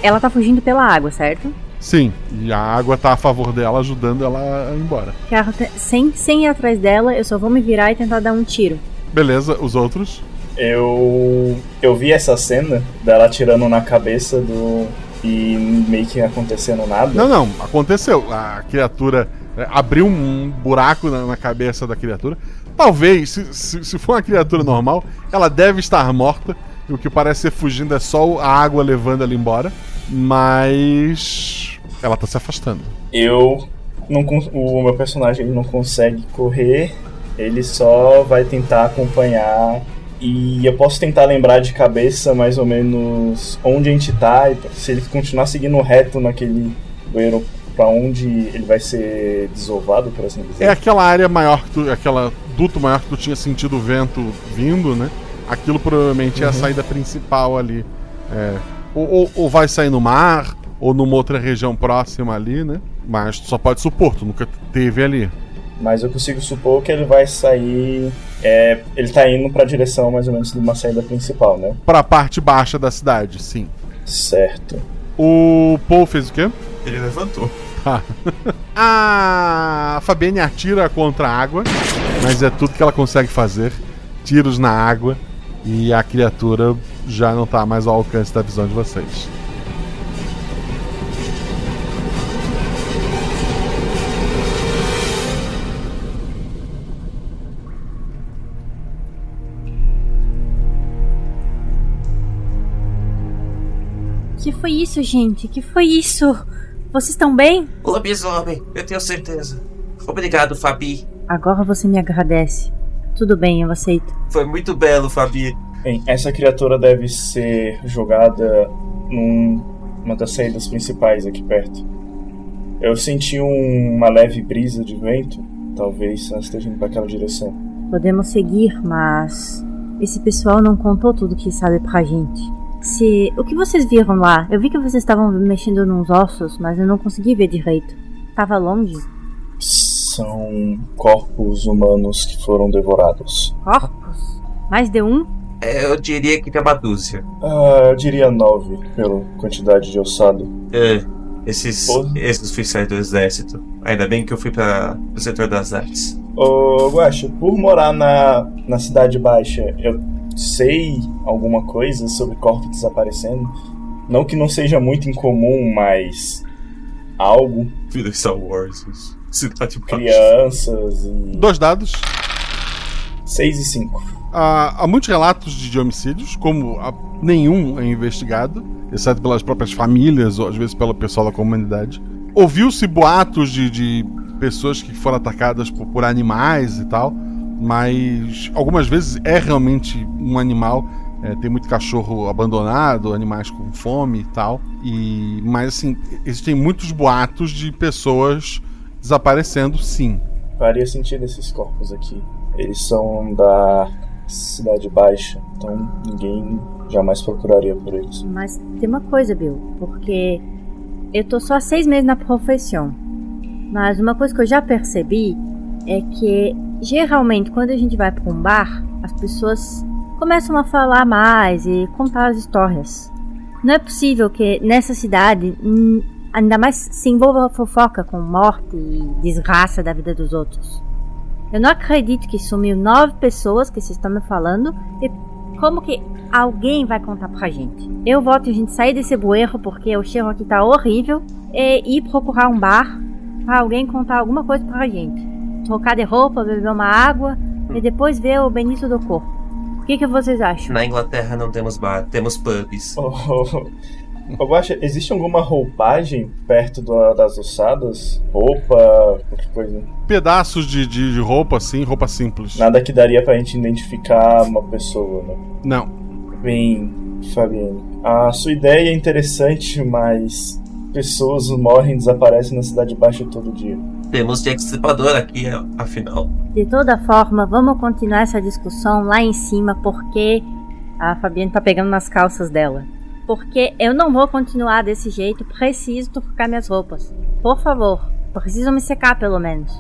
Ela tá fugindo pela água, certo? Sim, e a água tá a favor dela, ajudando ela a ir embora. Carro te- sem, sem ir atrás dela, eu só vou me virar e tentar dar um tiro. Beleza, os outros? Eu eu vi essa cena dela atirando na cabeça do e meio que acontecendo nada. Não, não, aconteceu. A criatura é, abriu um buraco na, na cabeça da criatura. Talvez, se, se, se for uma criatura normal, ela deve estar morta. E o que parece ser fugindo é só a água levando ela embora. Mas. Ela tá se afastando. Eu não o meu personagem ele não consegue correr, ele só vai tentar acompanhar e eu posso tentar lembrar de cabeça mais ou menos onde a gente tá e se ele continuar seguindo reto naquele bueiro pra onde ele vai ser desovado, por assim dizer. É aquela área maior que tu. Aquela duto maior que tu tinha sentido o vento vindo, né? Aquilo provavelmente é a Uhum. saída principal ali. É, ou, ou- ou vai sair no mar, ou numa outra região próxima ali, né? Mas tu só pode supor, tu nunca teve ali. Mas eu consigo supor que ele vai sair. É, ele tá indo pra direção mais ou menos de uma saída principal, né? Pra parte baixa da cidade, sim. Certo. O Paul fez o quê? Ele levantou. Tá. a Fabienne atira contra a água, mas é tudo que ela consegue fazer. Tiros na água e a criatura já não tá mais ao alcance da visão de vocês. Que foi isso, gente? Que foi isso? Vocês estão bem? Lobisomem, eu tenho certeza. Obrigado, Fabi. Agora você me agradece. Tudo bem, eu aceito. Foi muito belo, Fabi. Bem, essa criatura deve ser jogada num- numa das saídas principais aqui perto. Eu senti um- uma leve brisa de vento. Talvez ela esteja indo para aquela direção. Podemos seguir, mas esse pessoal não contou tudo que sabe pra gente. Se o que vocês viram lá? Eu vi que vocês estavam mexendo nos ossos, mas eu não consegui ver direito. Tava longe. São corpos humanos que foram devorados. Corpos? Mais de um? É, eu diria que tem uma dúzia. Ah, eu diria nove, pela quantidade de ossado. É, esses, esses oficiais do exército. Ainda bem que eu fui para o setor das artes. Ô, Guaxa, por morar na, na Cidade Baixa, eu sei alguma coisa sobre corpos desaparecendo. Não que não seja muito incomum, mas algo. Vida Star Wars. isso. Cidade Baixa. Crianças e. Dois dados. 6 e 5. Há, há muitos relatos de, de homicídios, como há- nenhum é investigado, exceto pelas próprias famílias ou às vezes pelo pessoal da comunidade. ouviu-se boatos de, de pessoas que foram atacadas por, por animais e tal, mas algumas vezes é realmente um animal. É, tem muito cachorro abandonado, animais com fome e tal. E, mas assim, existem muitos boatos de pessoas desaparecendo, sim. Faria sentido esses corpos aqui. Eles são da Cidade Baixa, então ninguém jamais procuraria por eles. Mas tem uma coisa, Bill, porque eu tô só há seis meses na profissão. Mas uma coisa que eu já percebi é que geralmente quando a gente vai para um bar, as pessoas começam a falar mais e contar as histórias. Não é possível que nessa cidade ainda mais se envolva fofoca com morte e desgraça da vida dos outros. Eu não acredito que sumiu nove pessoas que vocês estão me falando e como que alguém vai contar pra gente? Eu voto a gente sair desse bueiro porque o cheiro aqui tá horrível e ir procurar um bar pra alguém contar alguma coisa pra gente. Trocar de roupa, beber uma água e depois ver o Benito do corpo. O que, que vocês acham? Na Inglaterra não temos bar, temos pubs. Oh, Ô, Guaxa, existe alguma roupagem perto do- das ossadas? Roupa, qualquer coisa? Pedaços de, de, de roupa, assim, roupa simples. Nada que daria pra gente identificar uma pessoa, né? Não. Bem, Fabiane, a sua ideia é interessante, mas pessoas morrem e desaparecem na Cidade Baixa todo dia. Temos Jack Stripador aqui, afinal. De toda forma, vamos continuar essa discussão lá em cima porque a Fabiane tá pegando nas calças dela. Porque eu não vou continuar desse jeito, preciso trocar minhas roupas. Por favor, preciso me secar pelo menos.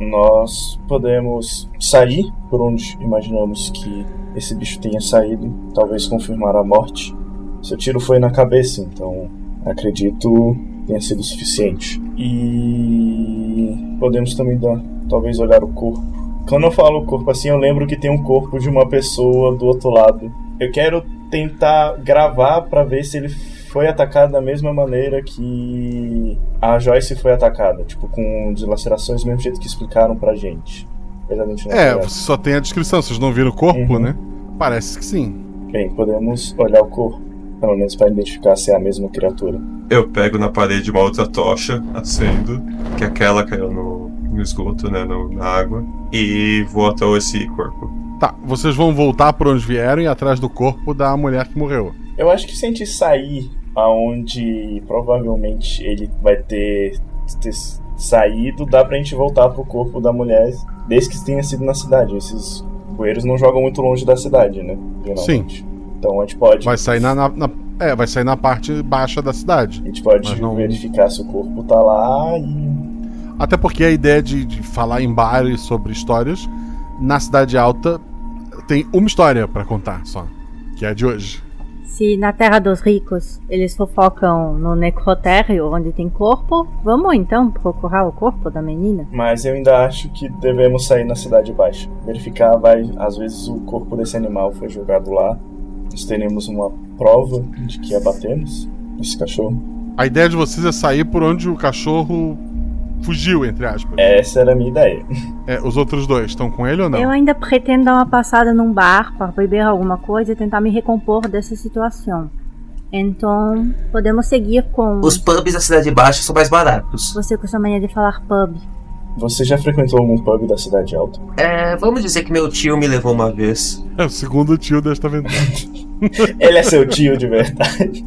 Nós podemos sair por onde imaginamos que esse bicho tenha saído, talvez confirmar a morte. Seu tiro foi na cabeça, então acredito tenha sido suficiente. E podemos também dar, talvez olhar o corpo. Quando eu falo corpo assim, eu lembro que tem um corpo de uma pessoa do outro lado. Eu quero tentar gravar para ver se ele foi atacado da mesma maneira que a Joyce foi atacada, tipo com dilacerações do mesmo jeito que explicaram pra gente. Exatamente na É, você só tem a descrição, vocês não viram o corpo, né? Parece que sim. Bem, podemos olhar o corpo, pelo menos para identificar se é a mesma criatura. Eu pego na parede uma outra tocha, acendo, que aquela caiu no, no esgoto, né, no- na água, e vou até esse corpo. Tá, vocês vão voltar por onde vieram e atrás do corpo da mulher que morreu. Eu acho que se a gente sair aonde provavelmente ele vai ter, ter saído, dá pra gente voltar pro corpo da mulher, desde que tenha sido na cidade. Esses bueiros não jogam muito longe da cidade, né? Geralmente. Então a gente pode. Vai sair na, na- na- é, vai sair na parte baixa da cidade. A gente pode não- verificar se o corpo tá lá e. Até porque a ideia de, de falar em bares sobre histórias, na cidade alta tem uma história pra contar só, que é a de hoje. Se na Terra dos Ricos eles fofocam no necrotério onde tem corpo, vamos então procurar o corpo da menina? Mas eu ainda acho que devemos sair na cidade baixa. Verificar, vai. Às vezes o corpo desse animal foi jogado lá. Nós teremos uma prova de que abatemos esse cachorro. A ideia de vocês é sair por onde o cachorro fugiu, entre aspas. Essa era a minha ideia. É, os outros dois estão com ele ou não? Eu ainda pretendo dar uma passada num bar para beber alguma coisa e tentar me recompor dessa situação. Então, podemos seguir com. Os pubs da Cidade Baixa são mais baratos. Você com sua mania de falar pub. Você já frequentou algum pub da cidade alta? É, vamos dizer que meu tio me levou uma vez. É o segundo tio desta aventura. Ele é seu tio de verdade.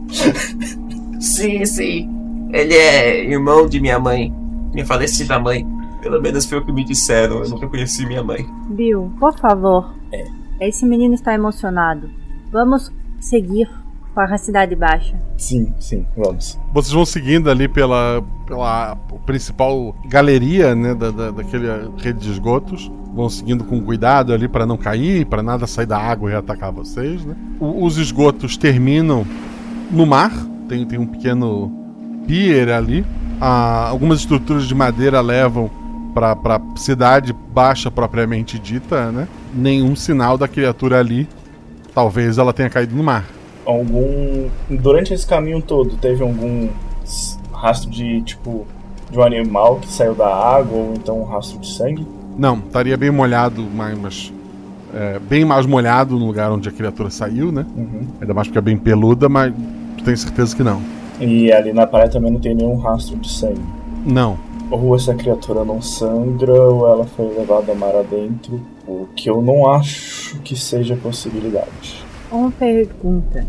Sim, sim. Ele é irmão de minha mãe. Minha falecida mãe. Pelo menos foi o que me disseram. Eu nunca conheci minha mãe. Bill, por favor. Esse menino está emocionado. Vamos seguir para a Cidade Baixa. Sim, sim, vamos. Vocês vão seguindo ali pela, pela principal galeria, né, da, da, daquele rede de esgotos. Vão seguindo com cuidado ali para não cair, para nada sair da água e atacar vocês, né? O- os esgotos terminam no mar. Tem, tem um pequeno pier ali. Ah, algumas estruturas de madeira levam para a cidade baixa propriamente dita, né? Nenhum sinal da criatura ali. Talvez ela tenha caído no mar. Algum. Durante esse caminho todo, teve algum rastro de, tipo, de um animal que saiu da água ou então um rastro de sangue? Não, estaria bem molhado, mas, mas, é, bem mais molhado no lugar onde a criatura saiu, né? Uhum. Ainda mais porque é bem peluda, mas tu tem certeza que não. E ali na praia também não tem nenhum rastro de sangue. Não. Ou essa criatura não sangra, ou ela foi levada mar adentro. O que eu não acho que seja possibilidade. Uma pergunta.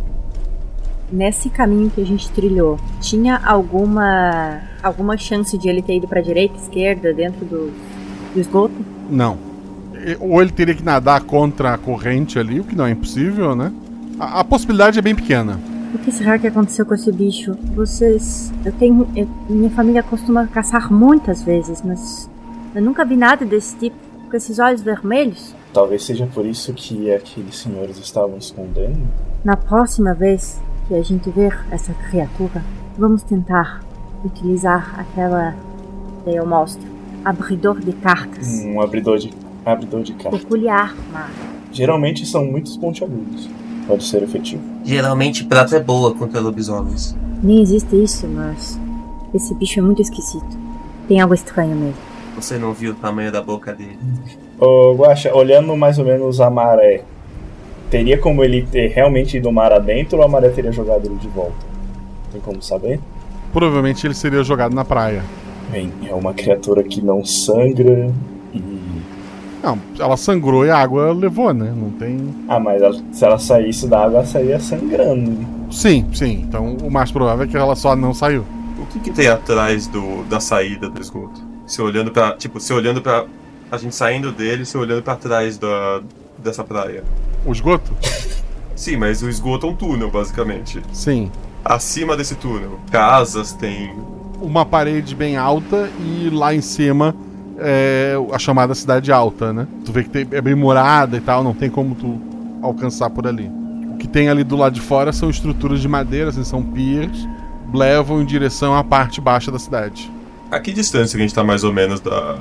Nesse caminho que a gente trilhou, tinha alguma alguma chance de ele ter ido para direita, esquerda, dentro do, do esgoto? Não. Ou ele teria que nadar contra a corrente ali, o que não é impossível, né? A, a possibilidade é bem pequena. O que será que aconteceu com esse bicho? Vocês. Eu tenho. eu- minha família costuma caçar muitas vezes, mas. Eu nunca vi nada desse tipo. Com esses olhos vermelhos. Talvez seja por isso que aqueles senhores estavam escondendo. Na próxima vez que a gente ver essa criatura, vamos tentar utilizar aquela. Eu mostro. Abridor de cartas. Um abridor de, abridor de cartas. Peculiar, mas. Geralmente são muitos pontiagudos. Pode ser efetivo. Geralmente prata é boa contra lobisomens. Nem existe isso, mas. Esse bicho é muito esquisito. Tem algo estranho mesmo. Você não viu o tamanho da boca dele. Ô, Guaxa, olhando mais ou menos a maré, teria como ele ter realmente ido mar adentro ou a maré teria jogado ele de volta? Tem como saber? Provavelmente ele seria jogado na praia. Bem, é uma criatura que não sangra. Não, ela sangrou e a água levou, né? Não tem. Ah, mas ela- se ela saísse da água, ela sairia sangrando. Sim, sim. Então o mais provável é que ela só não saiu. O que, que tem atrás do, da saída do esgoto? Se olhando pra. Tipo, se olhando pra. A gente saindo dele, se olhando pra trás da, dessa praia. O esgoto? Sim, mas o esgoto é um túnel, basicamente. Sim. Acima desse túnel, casas, tem. Uma parede bem alta e lá em cima é a chamada cidade alta, né? Tu vê que tem- é bem morada e tal, não tem como tu alcançar por ali. O que tem ali do lado de fora são estruturas de madeira, assim, são piers, levam em direção à parte baixa da cidade. A que distância que a gente tá mais ou menos da,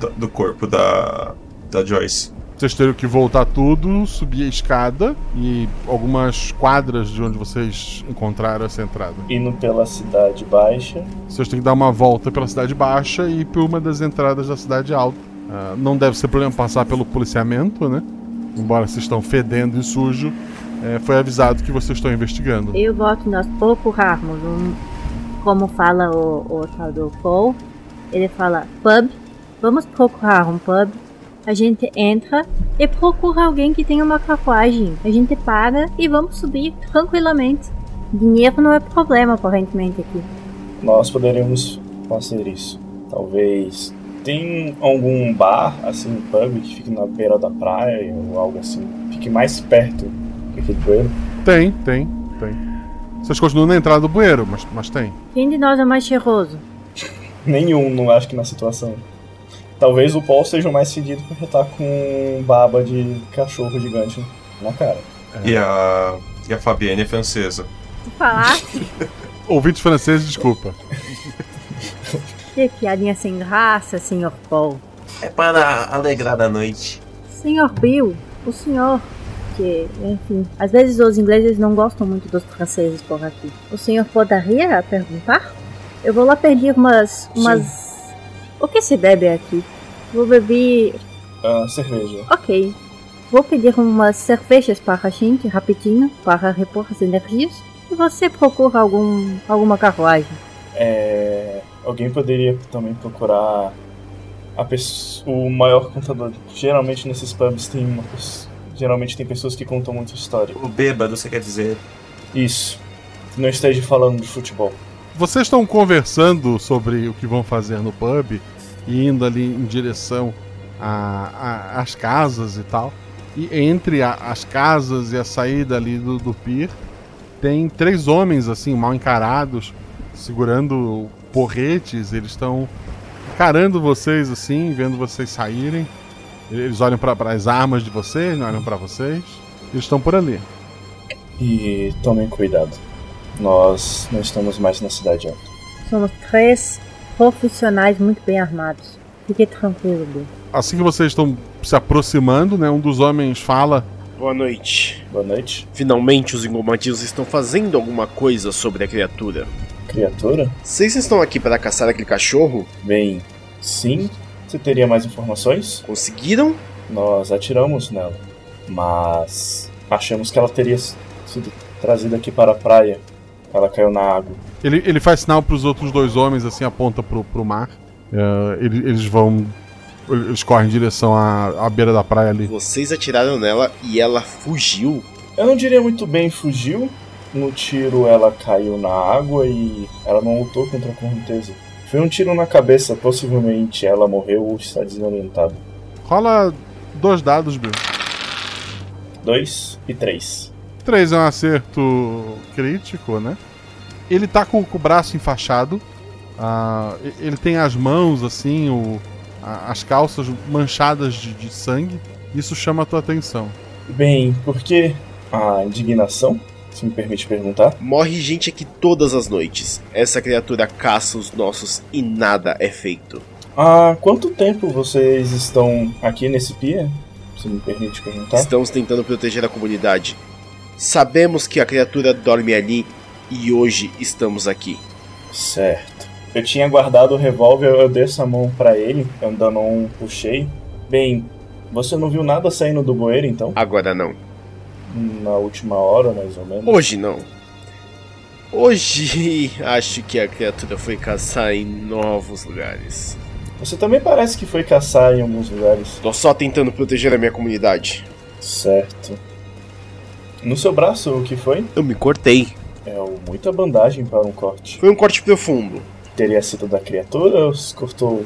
da- do corpo da, da Joyce? Vocês teriam que voltar tudo, subir a escada e algumas quadras de onde vocês encontraram essa entrada. Indo pela cidade baixa. Vocês têm que dar uma volta pela cidade baixa e por uma das entradas da cidade alta. Ah, não deve ser problema passar pelo policiamento, né? Embora vocês estão fedendo e sujo, eh, foi avisado que vocês estão investigando. Eu voto nós procurarmos um. Como fala o, o tal do Paul, ele fala pub. Vamos procurar um pub. A gente entra e procura alguém que tenha uma carruagem. A gente paga e vamos subir tranquilamente. Dinheiro não é problema, aparentemente, aqui. Nós poderíamos fazer isso. Talvez. Tem algum bar, assim, pub que fique na beira da praia ou algo assim? Fique mais perto daquele bueiro? Tem, tem, tem. Vocês continuam na entrada do bueiro, mas, mas tem. Quem de nós é mais cheiroso? Nenhum, não acho que na situação. Talvez o Paul seja o mais fedido porque tá com baba de cachorro gigante na cara. E a. E a Fabienne é francesa. Tu falaste? Ouvintes franceses, desculpa. que piadinha sem graça, senhor Paul. É para alegrar a noite. Senhor Bill, o senhor, que, enfim, às vezes os ingleses não gostam muito dos franceses por aqui. O senhor poderia perguntar? Eu vou lá pedir umas. umas. O que se bebe aqui? Vou beber. Ah, cerveja. Ok. Vou pedir umas cervejas para a gente, rapidinho, para repor as energias. E você procura algum, alguma carruagem. É, alguém poderia também procurar a o maior contador. Geralmente nesses pubs tem uma geralmente tem pessoas que contam muita história. O bêbado, você quer dizer? Isso. Não esteja falando de futebol. Vocês estão conversando sobre o que vão fazer no pub e indo ali em direção às casas e tal. E entre a- as casas e a saída ali do, do pier, tem três homens assim, mal encarados, segurando porretes. Eles estão encarando vocês assim, vendo vocês saírem. Eles olham para as armas de vocês, não olham para vocês. Eles estão por ali. E tomem cuidado. Nós não estamos mais na cidade alta. Somos três profissionais muito bem armados. Fique tranquilo, Bill. Assim que vocês estão se aproximando, né, um dos homens fala: Boa noite. Boa noite. Finalmente os engomadios estão fazendo alguma coisa sobre a criatura. Criatura? Vocês estão aqui para caçar aquele cachorro? Bem, sim. Você teria mais informações? Conseguiram? Nós atiramos nela. Mas achamos que ela teria sido trazida aqui para a praia Ela caiu na água. Ele, ele faz sinal pros outros dois homens, assim, aponta pro, pro mar. É, ele- eles vão. Eles correm em direção à, à beira da praia ali. Vocês atiraram nela e ela fugiu? Eu não diria muito bem fugiu. No tiro ela caiu na água e ela não lutou contra a correnteza. Foi um tiro na cabeça, possivelmente ela morreu ou está desorientada. Rola dois dados, Bill. Dois e três. Três é um acerto crítico, né? Ele tá com, o braço enfaixado. ah, ele tem as mãos, assim, o, a- as calças manchadas de, de sangue. Isso chama a tua atenção. Bem, por que a indignação? Se me permite perguntar. Morre gente aqui todas as noites. Essa criatura caça os nossos e nada é feito. Há quanto tempo vocês estão aqui nesse pia? Se me permite perguntar. Estamos tentando proteger a comunidade. Sabemos que a criatura dorme ali e hoje estamos aqui. Certo. Eu tinha guardado o revólver, eu dei essa mão pra ele, eu ainda não puxei. Bem, você não viu nada saindo do bueiro então? Agora não. Na última hora, mais ou menos. Hoje não. Hoje acho que a criatura foi caçar em novos lugares. Você também parece que foi caçar em alguns lugares. Tô só tentando proteger a minha comunidade. Certo. No seu braço, o que foi? Eu me cortei. É muita bandagem para um corte. Foi um corte profundo. Teria sido da criatura ou se cortou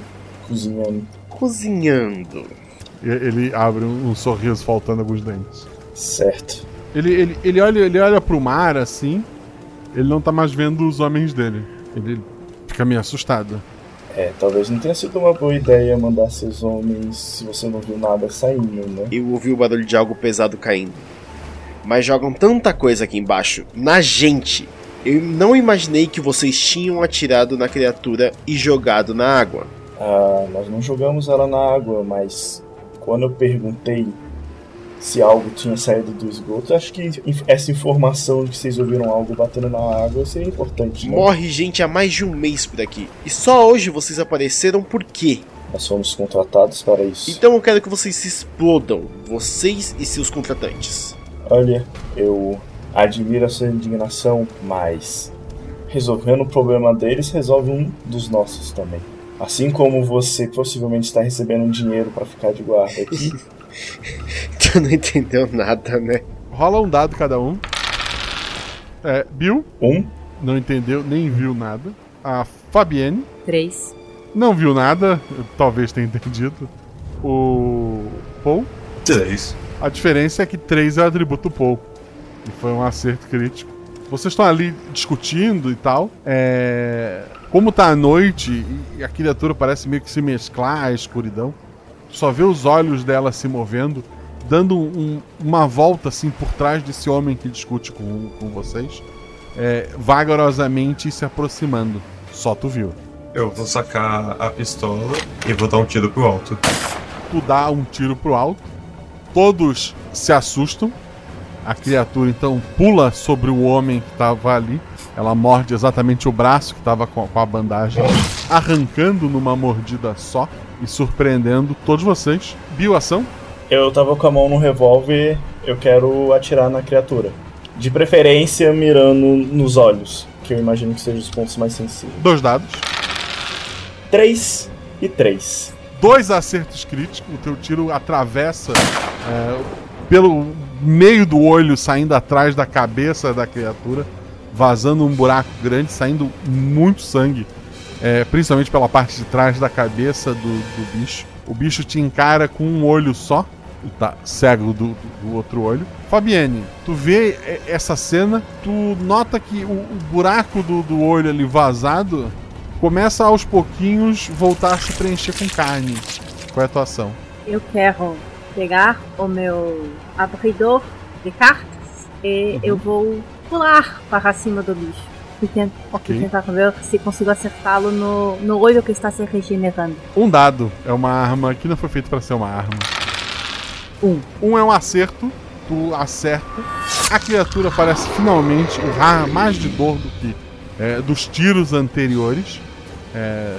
cozinhando? Cozinhando. E- Ele abre um, um sorriso faltando alguns dentes. Certo. Ele, ele, ele, olha, ele olha pro mar assim. Ele não tá mais vendo os homens dele. Ele fica meio assustado. É, talvez não tenha sido uma boa ideia mandar seus homens se você não viu nada saindo, né? Eu ouvi o barulho de algo pesado caindo. Mas jogam tanta coisa aqui embaixo, na gente. Eu não imaginei que vocês tinham atirado na criatura e jogado na água. Ah, nós não jogamos ela na água, mas quando eu perguntei se algo tinha saído do esgoto, acho que essa informação de que vocês ouviram algo batendo na água seria importante, né? Morre gente há mais de um mês por aqui. E só hoje vocês apareceram por quê? Nós fomos contratados para isso. Então eu quero que vocês se explodam, vocês e seus contratantes. Olha, eu admiro a sua indignação, mas resolvendo o problema deles, resolve um dos nossos também. Assim como você possivelmente está recebendo um dinheiro para ficar de guarda aqui, tu não entendeu nada, né? Rola um dado cada um. É, Bill. Um. Não entendeu, nem viu nada. A Fabienne. Três. Não viu nada, talvez tenha entendido. O Paul. Três. A diferença é que três é o atributo Paul. E foi um acerto crítico. Vocês estão ali discutindo e tal. É... Como tá a noite e a criatura parece meio que se mesclar à escuridão, só vê os olhos dela se movendo, dando um- uma volta assim por trás desse homem que discute com, com vocês, é, vagarosamente se aproximando. Só tu viu. Eu vou sacar a pistola e vou dar um tiro pro alto. Tu dá um tiro pro alto, todos se assustam. A criatura então pula sobre o homem que estava ali. Ela morde exatamente o braço que estava com, a bandagem, arrancando numa mordida só e surpreendendo todos vocês. Bioação? eu tava com a mão no revólver, eu quero atirar na criatura. De preferência mirando nos olhos, que eu imagino que sejam os pontos mais sensíveis. Dois dados. Três e três. Dois acertos críticos. O teu tiro atravessa é, pelo meio do olho, saindo atrás da cabeça da criatura, vazando um buraco grande, saindo muito sangue, é, principalmente pela parte de trás da cabeça do, do bicho. O bicho te encara com um olho só, tá cego do, do- do outro olho. Fabienne, tu vê é, essa cena, tu nota que o, o buraco do, do olho ali vazado começa aos pouquinhos voltar a se preencher com carne. Qual é a tua ação? Eu quero pegar o meu abridor de cartas e eu vou pular para cima do bicho. E tent- Ok. e tentar ver se consigo acertá-lo no, no olho que está se regenerando. Um dado é uma arma que não foi feita para ser uma arma. Um. Um é um acerto, tu acerta. A criatura parece finalmente urrar mais de dor do que é, dos tiros anteriores. É,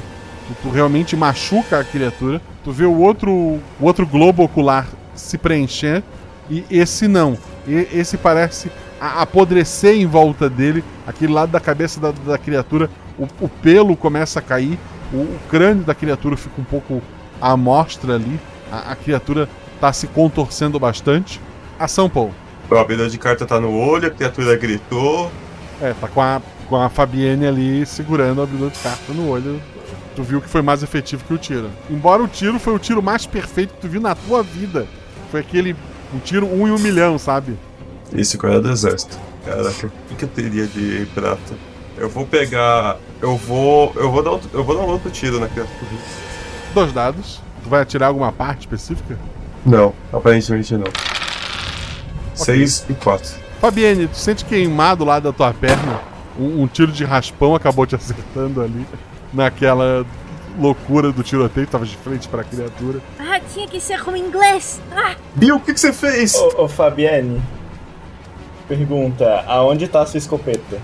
tu, realmente machuca a criatura. Tu vê o outro, o outro globo ocular se preencher e esse não. E- esse parece a apodrecer em volta dele, aquele lado da cabeça da, da criatura, o, o, pelo começa a cair, o, o, crânio da criatura fica um pouco à mostra ali, a, a criatura está se contorcendo bastante. Ação, Paul. O habilidade de carta tá no olho, a criatura gritou. É, tá com a, com a Fabienne ali segurando a habilidade de carta no olho. Tu viu que foi mais efetivo que o tiro. Embora o tiro foi o tiro mais perfeito que tu viu na tua vida. Foi aquele. Um tiro um em um milhão, sabe? Isso com era do exército. Caraca, o que eu teria de prata? Eu vou pegar. Eu vou. Eu vou dar outro, eu vou dar um outro tiro na criatura. Dois dados. Tu vai atirar alguma parte específica? Não, aparentemente não. 6 e 4. Fabienne, tu sente queimado lá da tua perna. Um, um, tiro de raspão acabou te acertando ali. Naquela loucura do tiroteio, tava de frente pra criatura. Ah, tinha que ser com inglês. Ah. Bill, o que, que você fez? Ô, ô Fabienne, pergunta: aonde tá a sua escopeta?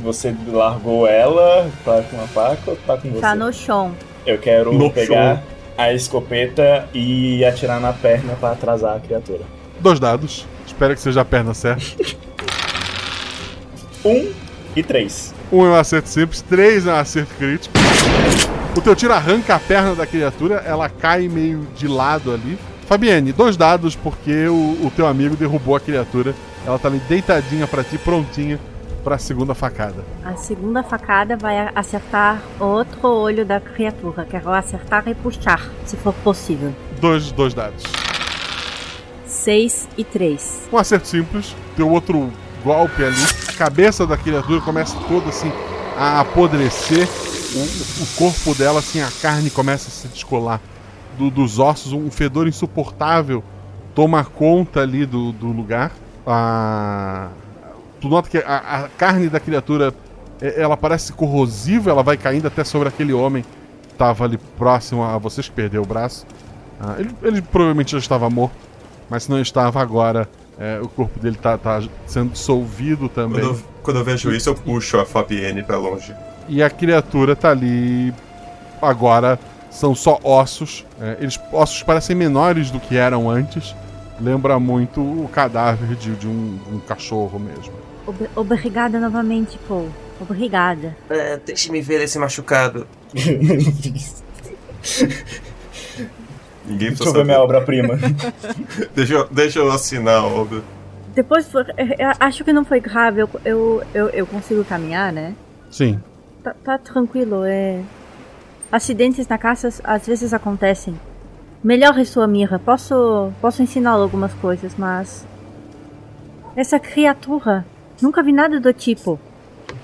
Você largou ela, tá com a faca ou tá com você? Tá no chão. Eu quero No pegar chão. a escopeta e atirar na perna pra atrasar a criatura. Dois dados. Espero que seja a perna certa. Um e três. Um é um acerto simples, três é um acerto crítico. O teu tiro arranca a perna da criatura, ela cai meio de lado ali. Fabienne, dois dados porque o, o teu amigo derrubou a criatura. Ela tá ali deitadinha pra ti, prontinha pra segunda facada. A segunda facada vai acertar outro olho da criatura. Quero acertar e puxar, se for possível. Dois, dois dados. 6 e 3. Um acerto simples, teu outro golpe ali, a cabeça da criatura começa toda assim a apodrecer, o, o corpo dela, assim, a carne começa a se descolar do- dos ossos, um fedor insuportável toma conta ali do, do lugar. A... Tu nota que a, a carne da criatura ela parece corrosiva, ela vai caindo até sobre aquele homem que estava ali próximo a vocês, que perdeu o braço. Ah, ele, ele provavelmente já estava morto, mas se não estava agora, é, o corpo dele tá, tá sendo dissolvido também. Quando, eu- quando eu vejo isso, eu puxo a Fabienne pra longe. E a criatura tá ali. Agora são só ossos. É, eles ossos parecem menores do que eram antes. Lembra muito o cadáver de, de um, um cachorro mesmo. Ob- obrigada novamente, Paul. Obrigada. É, deixe-me ver esse machucado. Ninguém Deixa eu ver minha obra-prima. deixa, eu- deixa eu assinar a obra. Depois, foi- eu acho que não foi grave. Eu, eu, eu, eu consigo caminhar, né? Sim. Tá, tá tranquilo, é. Acidentes na casa às vezes acontecem. Melhore sua mira. Posso, posso ensiná-lo algumas coisas, mas. Essa criatura. Nunca vi nada do tipo.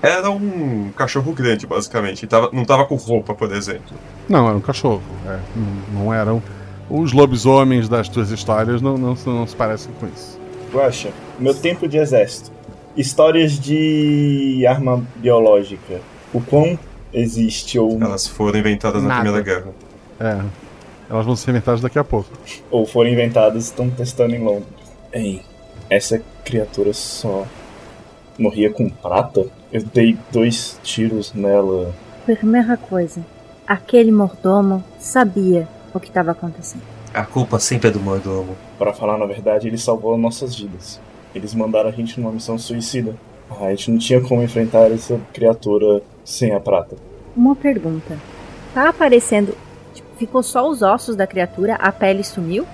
Era um cachorro grande, basicamente. Tava, não tava com roupa, por exemplo. Não, era um cachorro. é, não, não eram. Os lobisomens das tuas histórias não, não, se- não se parecem com isso. Guaxa, meu tempo de exército. Histórias de arma biológica. O quão existe ou. Elas foram inventadas na Nada. Primeira Guerra. É. Elas vão ser inventadas daqui a pouco. Ou foram inventadas e estão testando em Londres. Ei, essa criatura só morria com prata? Eu dei dois tiros nela. Primeira coisa, aquele mordomo sabia o que estava acontecendo. A culpa sempre é do mordomo. Pra falar na verdade, ele salvou nossas vidas. Eles mandaram a gente numa missão suicida. Ah, A gente não tinha como enfrentar essa criatura sem a prata. Uma pergunta. Tá aparecendo. Tipo, ficou só os ossos da criatura, a pele sumiu?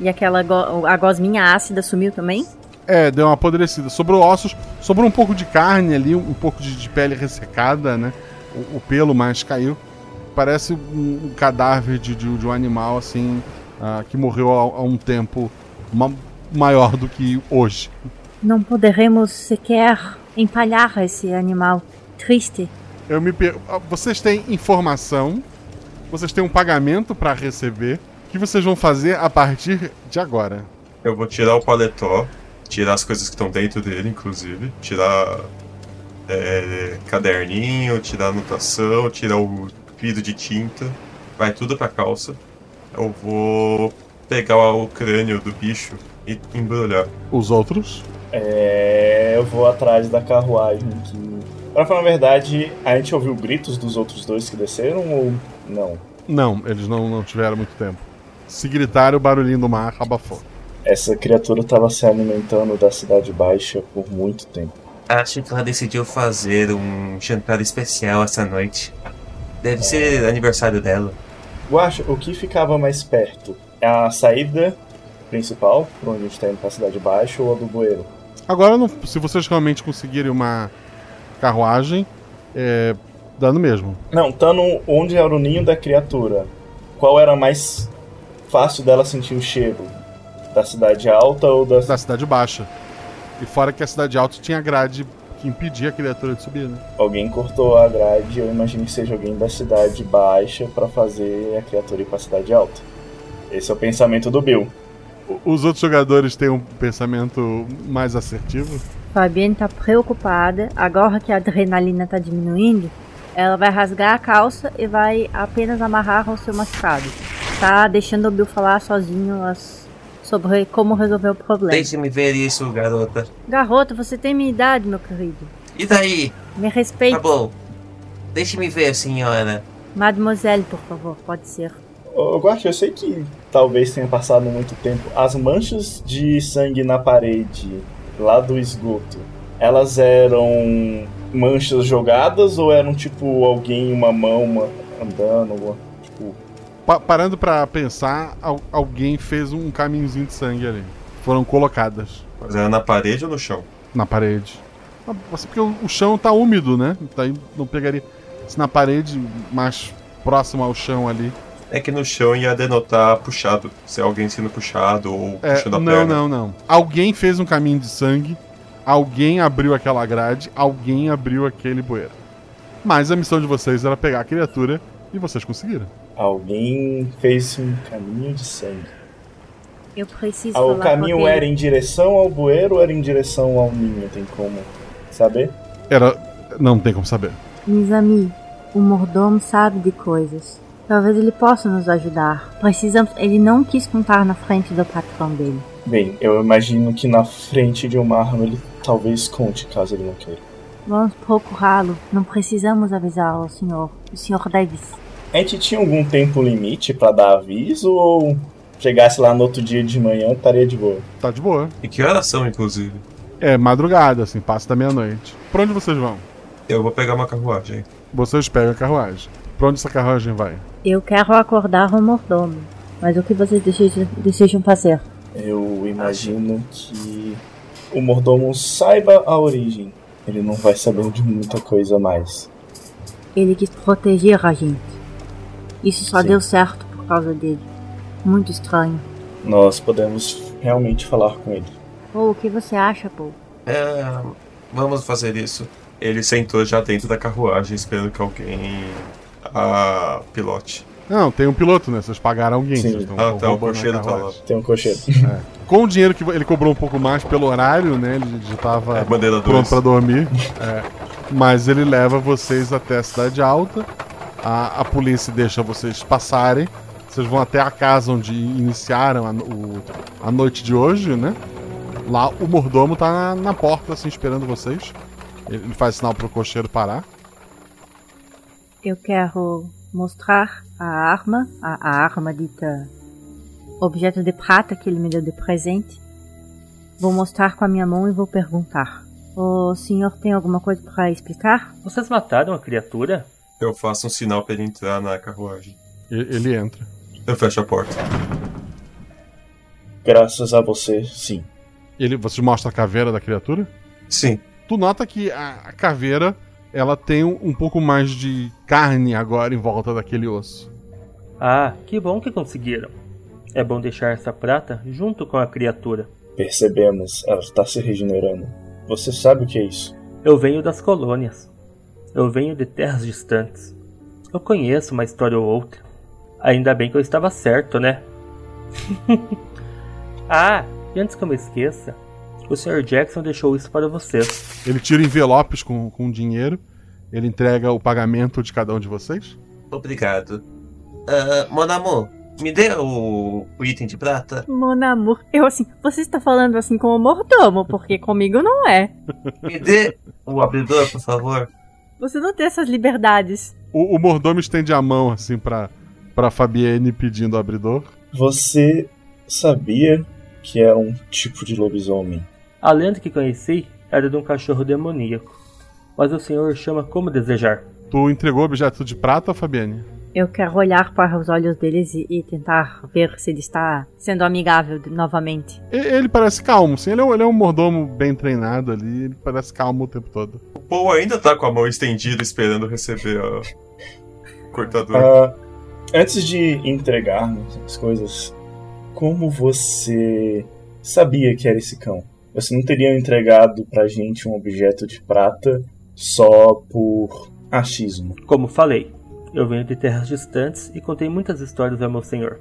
E aquela go- a gosminha ácida sumiu também? É, deu uma apodrecida. Sobrou ossos, sobrou um pouco de carne ali, um pouco de, de pele ressecada, né? O, o pelo mais caiu. Parece um, um cadáver de, de- de um animal, assim, ah, que morreu há, há um tempo ma- maior do que hoje. Não poderemos sequer empalhar esse animal triste. Eu me per... ah, Vocês têm informação, vocês têm um pagamento para receber. O que vocês vão fazer a partir de agora? Eu vou tirar o paletó, tirar as coisas que estão dentro dele, inclusive. Tirar é, caderninho, tirar anotação, tirar o vidro de tinta. Vai tudo pra calça. Eu vou pegar o crânio do bicho e embrulhar. Os outros? É, eu vou atrás da carruagem que. Pra falar a verdade, a gente ouviu gritos dos outros dois que desceram ou não? Não, eles não, não tiveram muito tempo. Se gritaram, o barulhinho do mar abafou. Essa criatura estava se alimentando da Cidade Baixa por muito tempo. Acho que ela decidiu fazer um jantar especial essa noite. Deve ser aniversário dela. Guacha, o que ficava mais perto? É a saída principal, por onde a gente tá indo pra Cidade Baixa, ou a do bueiro? Agora, não- se vocês realmente conseguirem uma carruagem, é, dá no mesmo. Não, tá no, onde era o ninho da criatura. Qual era mais fácil dela sentir o cheiro? Da cidade alta ou da. Da cidade baixa. E fora que a cidade alta tinha grade que impedia a criatura de subir, né? Alguém cortou a grade, eu imagino que seja alguém da cidade baixa pra fazer a criatura ir pra cidade alta. Esse é o pensamento do Bill. Os outros jogadores têm um pensamento mais assertivo? Fabienne tá preocupada. Agora que a adrenalina tá diminuindo, ela vai rasgar a calça e vai apenas amarrar o seu machucado. Tá deixando o Bill falar sozinho as- sobre como resolver o problema. Deixe-me ver isso, garota. Garota, você tem minha idade, meu querido. E daí? Me respeite. Tá bom. Deixe-me ver, senhora. Mademoiselle, por favor, pode ser. Ô, Guacha, eu sei que talvez tenha passado muito tempo. As manchas de sangue na parede, lá do esgoto, elas eram manchas jogadas ou eram tipo alguém, uma mão uma- andando, alguma-. Pa- parando pra pensar, al- alguém fez um caminhozinho de sangue ali. Foram colocadas Mas era na parede ou no chão? na parede. Ah, Assim, porque o, chão tá úmido, né? Daí não pegaria. Se na parede, mais próximo ao chão ali. É que no chão ia denotar puxado. Se é alguém sendo puxado ou É, puxando a não, perna. não, não. Alguém fez um caminho de sangue, alguém abriu aquela grade, alguém abriu aquele bueiro. Mas a missão de vocês era pegar a criatura e vocês conseguiram. Alguém fez um caminho de sangue. Eu preciso Ah, o falar caminho era em direção ao bueiro ou era em direção ao ninho? Tem como saber? Era. Não tem como saber. Amigos, o mordomo sabe de coisas. Talvez ele possa nos ajudar. Precisamos. Ele não quis contar na frente do patrão dele. Bem, eu imagino que na frente de uma arma ele talvez conte, caso ele não queira. Vamos procurá-lo. Não precisamos avisar o senhor. O senhor Davis. A gente tinha algum tempo limite pra dar aviso ou chegasse lá no outro dia de manhã estaria de boa? Tá de boa. E que horas são, inclusive? É madrugada, assim, passa da meia-noite. Pra onde vocês vão? Eu vou pegar uma carruagem. Vocês pegam a carruagem. Pra onde essa carruagem vai? Eu quero acordar o mordomo. Mas o que vocês desejam, desejam fazer? Eu imagino que o mordomo saiba a origem. Ele não vai saber de muita coisa mais. Ele quis proteger a gente. Isso só Sim. deu certo por causa dele. Muito estranho. Nós podemos realmente falar com ele. Pô, o que você acha, pô? É, vamos fazer isso. Ele sentou já dentro da carruagem, esperando que alguém a pilote. Não, tem um piloto, né? Vocês pagaram alguém. Sim. vocês Ah, tá, o a cocheiro tá lá. Tem um cocheiro. É. Com o dinheiro que ele cobrou um pouco mais pelo horário, né? Ele já tava É, pronto dois. pra dormir. É. Mas ele leva vocês até a cidade alta. A, a polícia deixa vocês passarem. Vocês vão até a casa onde iniciaram a, o- a noite de hoje, né? Lá o mordomo tá na, na porta, assim, esperando vocês. Ele ele faz sinal pro cocheiro parar. Eu quero mostrar a arma, a, a arma dita objeto de prata que ele me deu de presente. Vou mostrar com a minha mão e vou perguntar. O senhor tem alguma coisa para explicar? Vocês mataram a criatura? Eu faço um sinal pra ele entrar na carruagem. Ele entra. Eu fecho a porta. Graças a você, sim. Ele, você mostra a caveira da criatura? Sim. Tu nota que a, a caveira ela tem um, um pouco mais de carne agora em volta daquele osso. Ah, que bom que conseguiram. É bom deixar essa prata junto com a criatura. Percebemos, ela está se regenerando. Você sabe o que é isso? Eu venho das colônias. Eu venho de terras distantes. Eu conheço uma história ou outra. Ainda bem que eu estava certo, né? ah, e antes que eu me esqueça, o Sr. Jackson deixou isso para vocês. Ele tira envelopes com, com dinheiro. Ele entrega o pagamento de cada um de vocês. Obrigado. Mon amour, me dê o, o item de prata. Mon amour, eu assim, você está falando assim com o mordomo, porque comigo não é. Me dê o abridor, por favor. Você não tem essas liberdades. O, o mordomo estende a mão assim pra, pra Fabienne pedindo o abridor. Você sabia que era um tipo de lobisomem. A lenda que conheci era de um cachorro demoníaco. Mas o senhor chama como desejar. Tu entregou o objeto de prata, Fabiane? Eu quero olhar para os olhos deles e, e tentar ver se ele está sendo amigável de- novamente. E- Ele parece calmo, sim. Ele é, um, ele é um mordomo bem treinado ali. Ele parece calmo o tempo todo. O Paul ainda tá com a mão estendida esperando receber a... o cortador. Ah, antes de entregarmos as coisas, como você sabia que era esse cão? Você não teria entregado pra gente um objeto de prata só por achismo. Como falei, eu venho de terras distantes e contei muitas histórias ao meu senhor.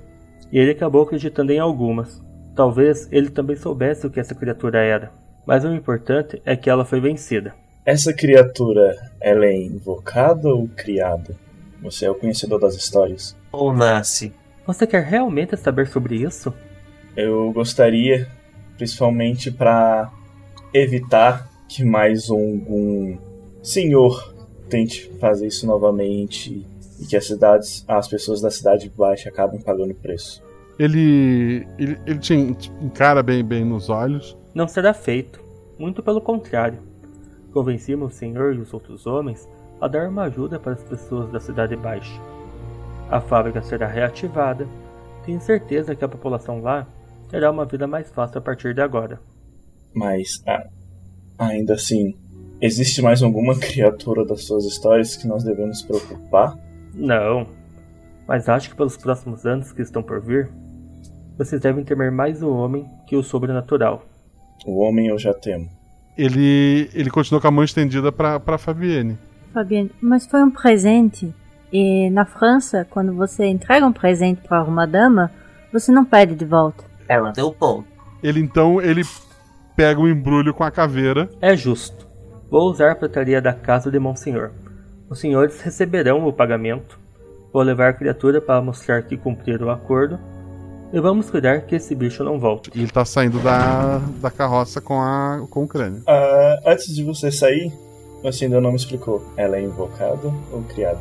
E ele acabou acreditando em algumas. Talvez ele também soubesse o que essa criatura era. Mas o importante é que ela foi vencida. Essa criatura, ela é invocada ou criada? Você é o conhecedor das histórias. Ou nasce. Você quer realmente saber sobre isso? Eu gostaria, principalmente para evitar que mais algum senhor tente fazer isso novamente e que as cidades, as pessoas da cidade baixa acabem pagando o preço. Ele, ele, ele te en- te encara bem, bem nos olhos. Não será feito. Muito pelo contrário. Convenci meu senhor e os outros homens a dar uma ajuda para as pessoas da cidade baixa. A fábrica será reativada. Tenho certeza que a população lá terá uma vida mais fácil a partir de agora. Mas ah, ainda assim, existe mais alguma criatura das suas histórias que nós devemos nos preocupar? Não. Mas acho que pelos próximos anos que estão por vir, vocês devem temer mais o homem que o sobrenatural. O homem eu já temo. Ele, ele continua com a mão estendida pra, pra Fabienne. Fabienne, mas foi um presente. E na França, quando você entrega um presente para uma dama, você não pede de volta. Ela deu ponto. Ele então ele pega o embrulho com a caveira. É justo. Vou usar a prataria da casa de Monsenhor. Os senhores receberão o pagamento. Vou levar a criatura para mostrar que cumpriram o acordo. E vamos cuidar que esse bicho não volte. E ele tá saindo da, da carroça com, a, com o crânio. Ah, antes de você sair, você ainda não me explicou. Ela é invocada ou criada?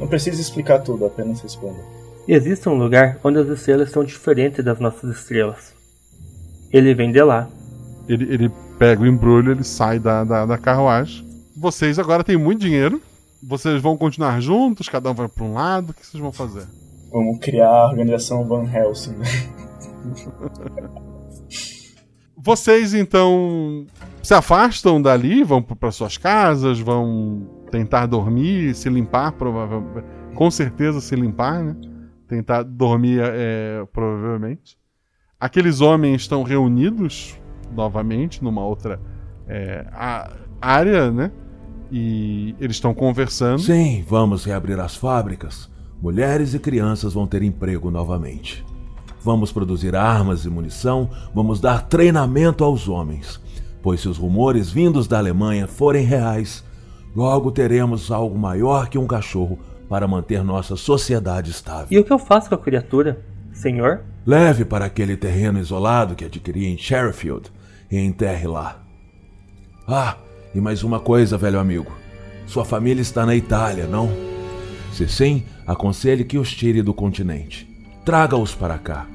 Não precisa explicar tudo, apenas responda. Existe um lugar onde as estrelas são diferentes das nossas estrelas. Ele vem de lá. Ele, ele pega o embrulho, ele sai da, da, da carruagem. Vocês agora têm muito dinheiro. Vocês vão continuar juntos, cada um vai pra um lado. O que vocês vão fazer? Vamos criar a organização Van Helsing. né? Vocês então se afastam dali, vão para suas casas, vão tentar dormir, se limpar, provavelmente. Com certeza se limpar, né? Tentar dormir, é, provavelmente. Aqueles homens estão reunidos novamente numa outra é, área, né? E eles estão conversando. Sim, vamos reabrir as fábricas. Mulheres e crianças vão ter emprego novamente. Vamos produzir armas e munição, vamos dar treinamento aos homens. Pois se os rumores vindos da Alemanha forem reais, logo teremos algo maior que um cachorro para manter nossa sociedade estável. E o que eu faço com a criatura? Senhor? Leve para aquele terreno isolado que adquiri em Sheffield e enterre lá. Ah, e mais uma coisa, velho amigo. Sua família está na Itália, não? Se sim, aconselhe que os tire do continente. Traga-os para cá.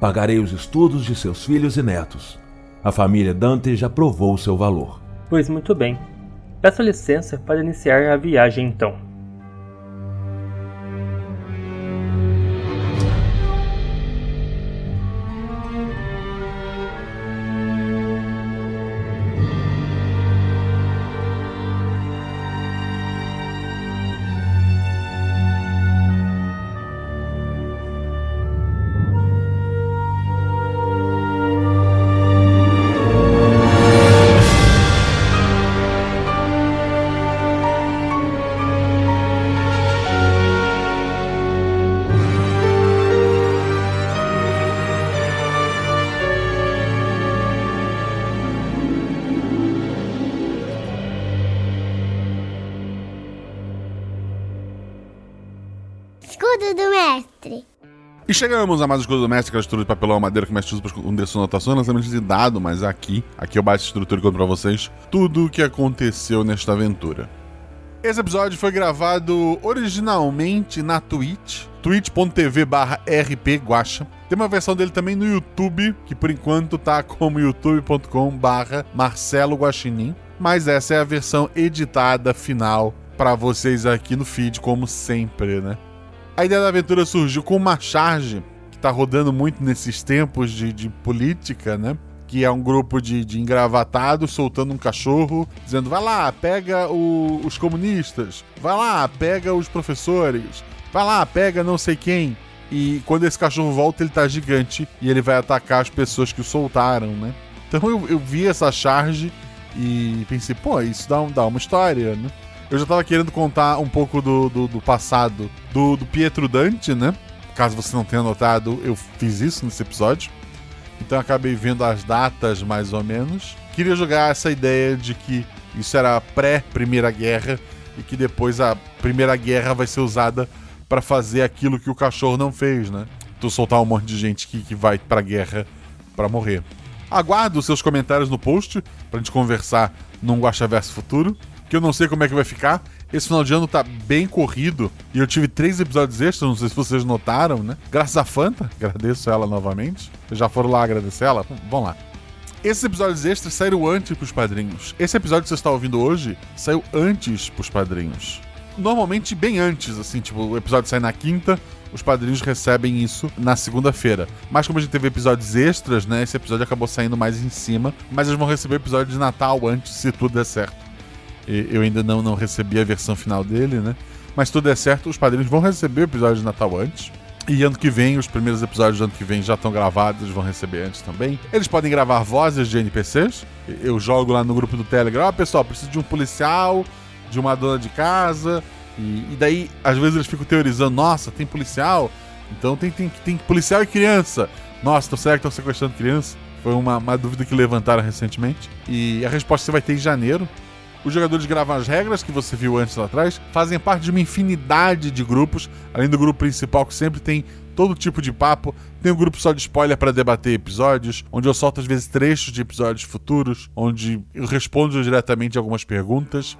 Pagarei os estudos de seus filhos e netos. A família Dante já provou seu valor. Pois muito bem. Peço licença para iniciar a viagem então. Chegamos a mais um escudo do mestre, aquela estrutura de papelão madeira que mestre usa para esconder anotações, lançamentos de dado, mas aqui, aqui eu bato essa estrutura e conto pra vocês tudo o que aconteceu nesta aventura. Esse episódio foi gravado originalmente na Twitch, twitch.tv barra rpguacha. Tem uma versão dele também no YouTube, que por enquanto tá como youtube.com barra Marcelo Guaxinim. Mas essa é a versão editada final para vocês aqui no feed, como sempre, né? A ideia da aventura surgiu com uma charge tá rodando muito nesses tempos de, de política, né? Que é um grupo de, de engravatados soltando um cachorro, dizendo: vai lá, pega o, os comunistas, vai lá, pega os professores, vai lá, pega não sei quem. E quando esse cachorro volta, ele tá gigante e ele vai atacar as pessoas que o soltaram, né? Então eu, eu vi essa charge e pensei, pô, isso dá, dá uma história, né? Eu já tava querendo contar um pouco do, do, do passado do, do, Pietro Dante, né? Caso você não tenha notado, eu fiz isso nesse episódio. Então acabei vendo as datas mais ou menos. Queria jogar essa ideia de que isso era pré-Primeira Guerra e que depois a Primeira Guerra vai ser usada para fazer aquilo que o cachorro não fez, né? Tu soltar um monte de gente que, que vai pra guerra para morrer. Aguardo seus comentários no post pra gente conversar num Guaxaverso futuro que eu não sei como é que vai ficar. Esse final de ano tá bem corrido e eu tive três episódios extras, não sei se vocês notaram, né? Graças a Fanta, agradeço ela novamente. Vocês já foram lá agradecer ela? Vamos lá. Esses episódios extras saíram antes pros padrinhos. Esse episódio que você está ouvindo hoje saiu antes pros padrinhos. Normalmente bem antes, assim, tipo, o episódio sai na quinta, os padrinhos recebem isso na segunda-feira. Mas como a gente teve episódios extras, né? Esse episódio acabou saindo mais em cima. Mas eles vão receber o episódio de Natal antes, se tudo der certo. Eu ainda não, não recebi a versão final dele, né? Mas tudo é certo, os padrinhos vão receber o episódio de Natal antes. E ano que vem, os primeiros episódios do ano que vem já estão gravados, vão receber antes também. Eles podem gravar vozes de NPCs. Eu jogo lá no grupo do Telegram, ó, oh, pessoal, preciso de um policial, de uma dona de casa. E, e, daí, às vezes, eles ficam teorizando, nossa, tem policial? Então tem, tem, tem policial e criança. Nossa, então será que estão sequestrando criança? Foi uma, uma dúvida que levantaram recentemente. E a resposta você vai ter em janeiro. Os jogadores gravam as regras que você viu antes lá atrás, fazem parte de uma infinidade de grupos, além do grupo principal que sempre tem todo tipo de papo. Tem um grupo só de spoiler para debater episódios, onde eu solto às vezes trechos de episódios futuros, onde eu respondo diretamente algumas perguntas.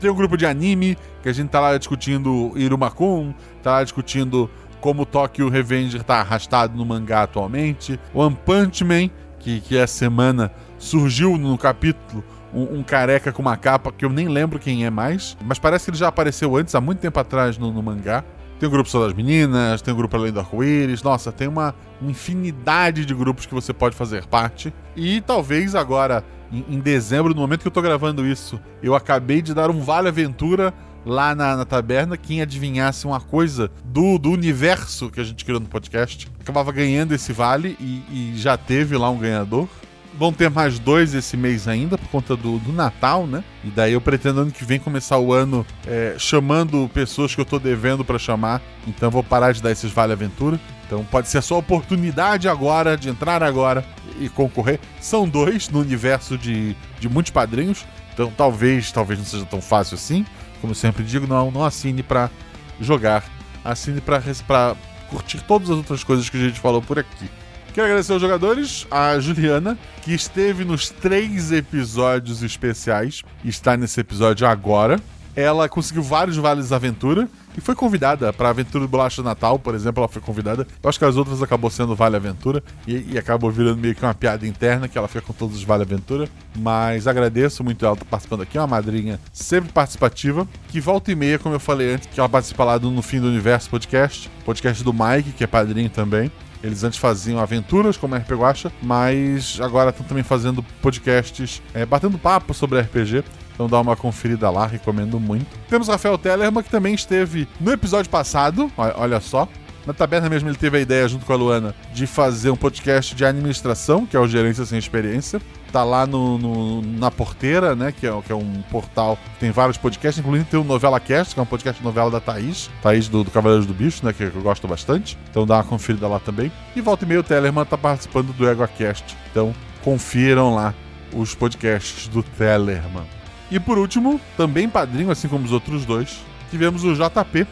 Tem um grupo de anime, que a gente tá lá discutindo Irumakun, tá lá discutindo como Tokyo Revenger tá arrastado no mangá atualmente. One Punch Man, que, que essa semana surgiu no capítulo um, um, careca com uma capa que eu nem lembro quem é mais, mas parece que ele já apareceu antes, há muito tempo atrás, no, no mangá. Tem o grupo só das meninas, tem o grupo além do arco-íris. Nossa, tem uma, infinidade de grupos que você pode fazer parte. E talvez agora, em, em, dezembro, no momento que eu tô gravando isso, eu acabei de dar um Vale Aventura lá na, na taberna. Quem adivinhasse uma coisa do, do universo que a gente criou no podcast acabava ganhando esse vale e, e já teve lá um ganhador. Vão ter mais dois esse mês ainda, por conta do, do Natal, né? E daí eu pretendo ano que vem começar o ano é, chamando pessoas que eu tô devendo para chamar. Então vou parar de dar esses Vale Aventura. Então pode ser a sua oportunidade agora, de entrar agora e concorrer. São dois no universo de, de muitos padrinhos. Então talvez, talvez não seja tão fácil assim. Como eu sempre digo, não, não assine para jogar. Assine para curtir todas as outras coisas que a gente falou por aqui. Quero agradecer aos jogadores, a Juliana, que esteve nos três episódios especiais está nesse episódio agora. Ela conseguiu vários vales aventura e foi convidada para a aventura do Bolacha Natal, por exemplo, ela foi convidada. Eu acho que as outras acabou sendo Vale Aventura e, e acabou virando meio que uma piada interna que ela fica com todos os Vale Aventura. Mas agradeço muito ela estar participando aqui, é uma madrinha sempre participativa, que volta e meia, como eu falei antes, que ela participa lá do No Fim do Universo podcast, podcast do Mike, que é padrinho também. Eles antes faziam aventuras como RPG Guacha, mas agora estão também fazendo podcasts é, batendo papo sobre RPG. Então dá uma conferida lá, recomendo muito. Temos Rafael Tellerman, que também esteve no episódio passado, olha só. Na taberna mesmo ele teve a ideia, junto com a Luana, de fazer um podcast de administração, que é o Gerência Sem Experiência tá lá no, no, na Porteira, né? Que é, que é um portal que tem vários podcasts, incluindo tem o Novela Cast, que é um podcast de novela da Thaís, Thaís do, do Cavaleiros do Bicho, né? Que, eu gosto bastante. Então dá uma conferida lá também. E volta e meia o Tellerman tá participando do EgoCast. Então confiram lá os podcasts do Tellerman. E por último, também padrinho, assim como os outros dois, tivemos o JP.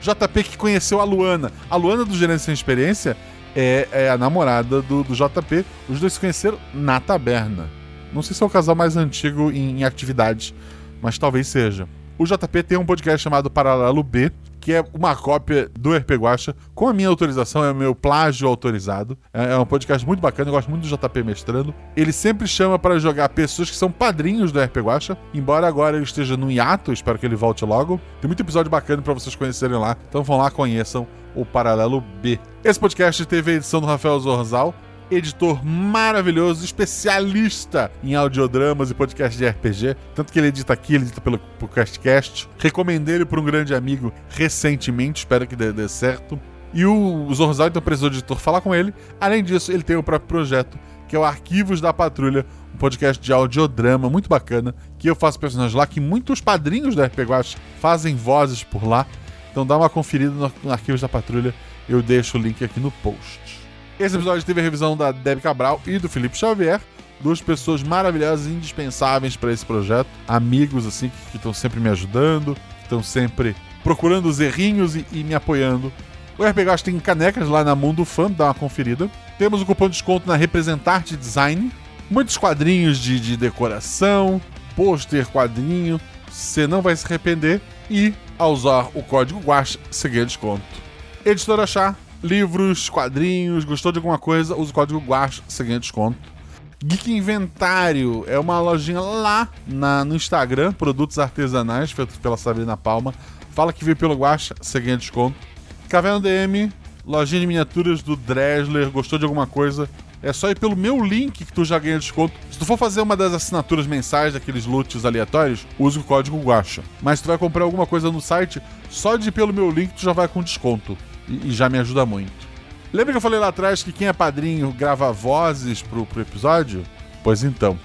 JP que conheceu a Luana. A Luana do Gerência Sem Experiência é, é a namorada do, do, JP. Os dois se conheceram na taberna. Não sei se é o casal mais antigo em, em atividade, mas talvez seja. O JP tem um podcast chamado Paralelo B, que é uma cópia do RP Guacha, com a minha autorização, é o meu plágio autorizado. É, é um podcast muito bacana, eu gosto muito do JP mestrando. Ele sempre chama para jogar pessoas que são padrinhos do RP Guacha, embora agora ele esteja no hiato, espero que ele volte logo. Tem muito episódio bacana para vocês conhecerem lá, então vão lá, conheçam o Paralelo B. Esse podcast teve a edição do Rafael Zorzal, editor maravilhoso, especialista em audiodramas e podcast de RPG. Tanto que ele edita aqui, ele edita pelo PodcastCast. Recomendei ele para um grande amigo recentemente, espero que dê, dê certo. E o Zorzal então precisou de editor falar com ele. Além disso, ele tem o próprio projeto, que é o Arquivos da Patrulha, um podcast de audiodrama muito bacana, que eu faço personagens lá, que muitos padrinhos da Watch fazem vozes por lá. Então dá uma conferida no, no Arquivos da Patrulha, eu deixo o link aqui no post. Esse episódio teve a revisão da Debbie Cabral e do Felipe Xavier, duas pessoas maravilhosas e indispensáveis para esse projeto, amigos assim que estão sempre me ajudando, estão sempre procurando os errinhos e, e me apoiando. O RPG tem canecas lá na Mundo Fan, dá uma conferida. Temos o cupom de desconto na Representarte Design, muitos quadrinhos de, de decoração, pôster, quadrinho, você não vai se arrepender e ao usar o código GUACH, você ganha desconto. Editora Chá, livros, quadrinhos, gostou de alguma coisa, usa o código GUACH, você ganha desconto. Geek Inventário é uma lojinha lá na, no Instagram, produtos artesanais feitos pela Sabrina Palma. Fala que veio pelo Guacha, você ganha desconto. Caverna DM, lojinha de miniaturas do Dresler, gostou de alguma coisa? É só ir pelo meu link que tu já ganha desconto. Se tu for fazer uma das assinaturas mensais daqueles loots aleatórios, use o código Guacha. Mas se tu vai comprar alguma coisa no site, só de ir pelo meu link tu já vai com desconto. E, e já me ajuda muito. Lembra que eu falei lá atrás que quem é padrinho grava vozes pro, pro episódio? Pois então.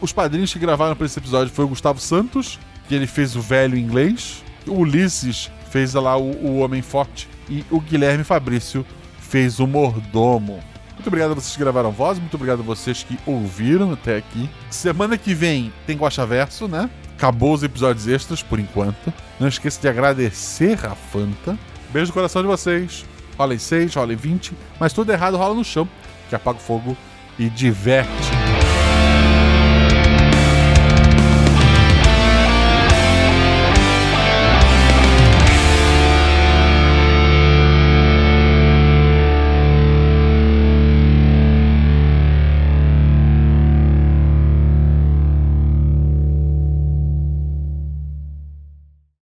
Os padrinhos que gravaram para esse episódio foi o Gustavo Santos, que ele fez o velho inglês. O Ulisses fez lá o, o Homem Forte. E o Guilherme Fabrício fez o Mordomo. Muito obrigado a vocês que gravaram voz, muito obrigado a vocês que ouviram até aqui. Semana que vem tem Guacha Verso, né? Acabou os episódios extras por enquanto. Não esqueça de agradecer a Fanta. Beijo no coração de vocês. Rola em 6, rola em 20, mas tudo errado rola no chão, que apaga o fogo e diverte.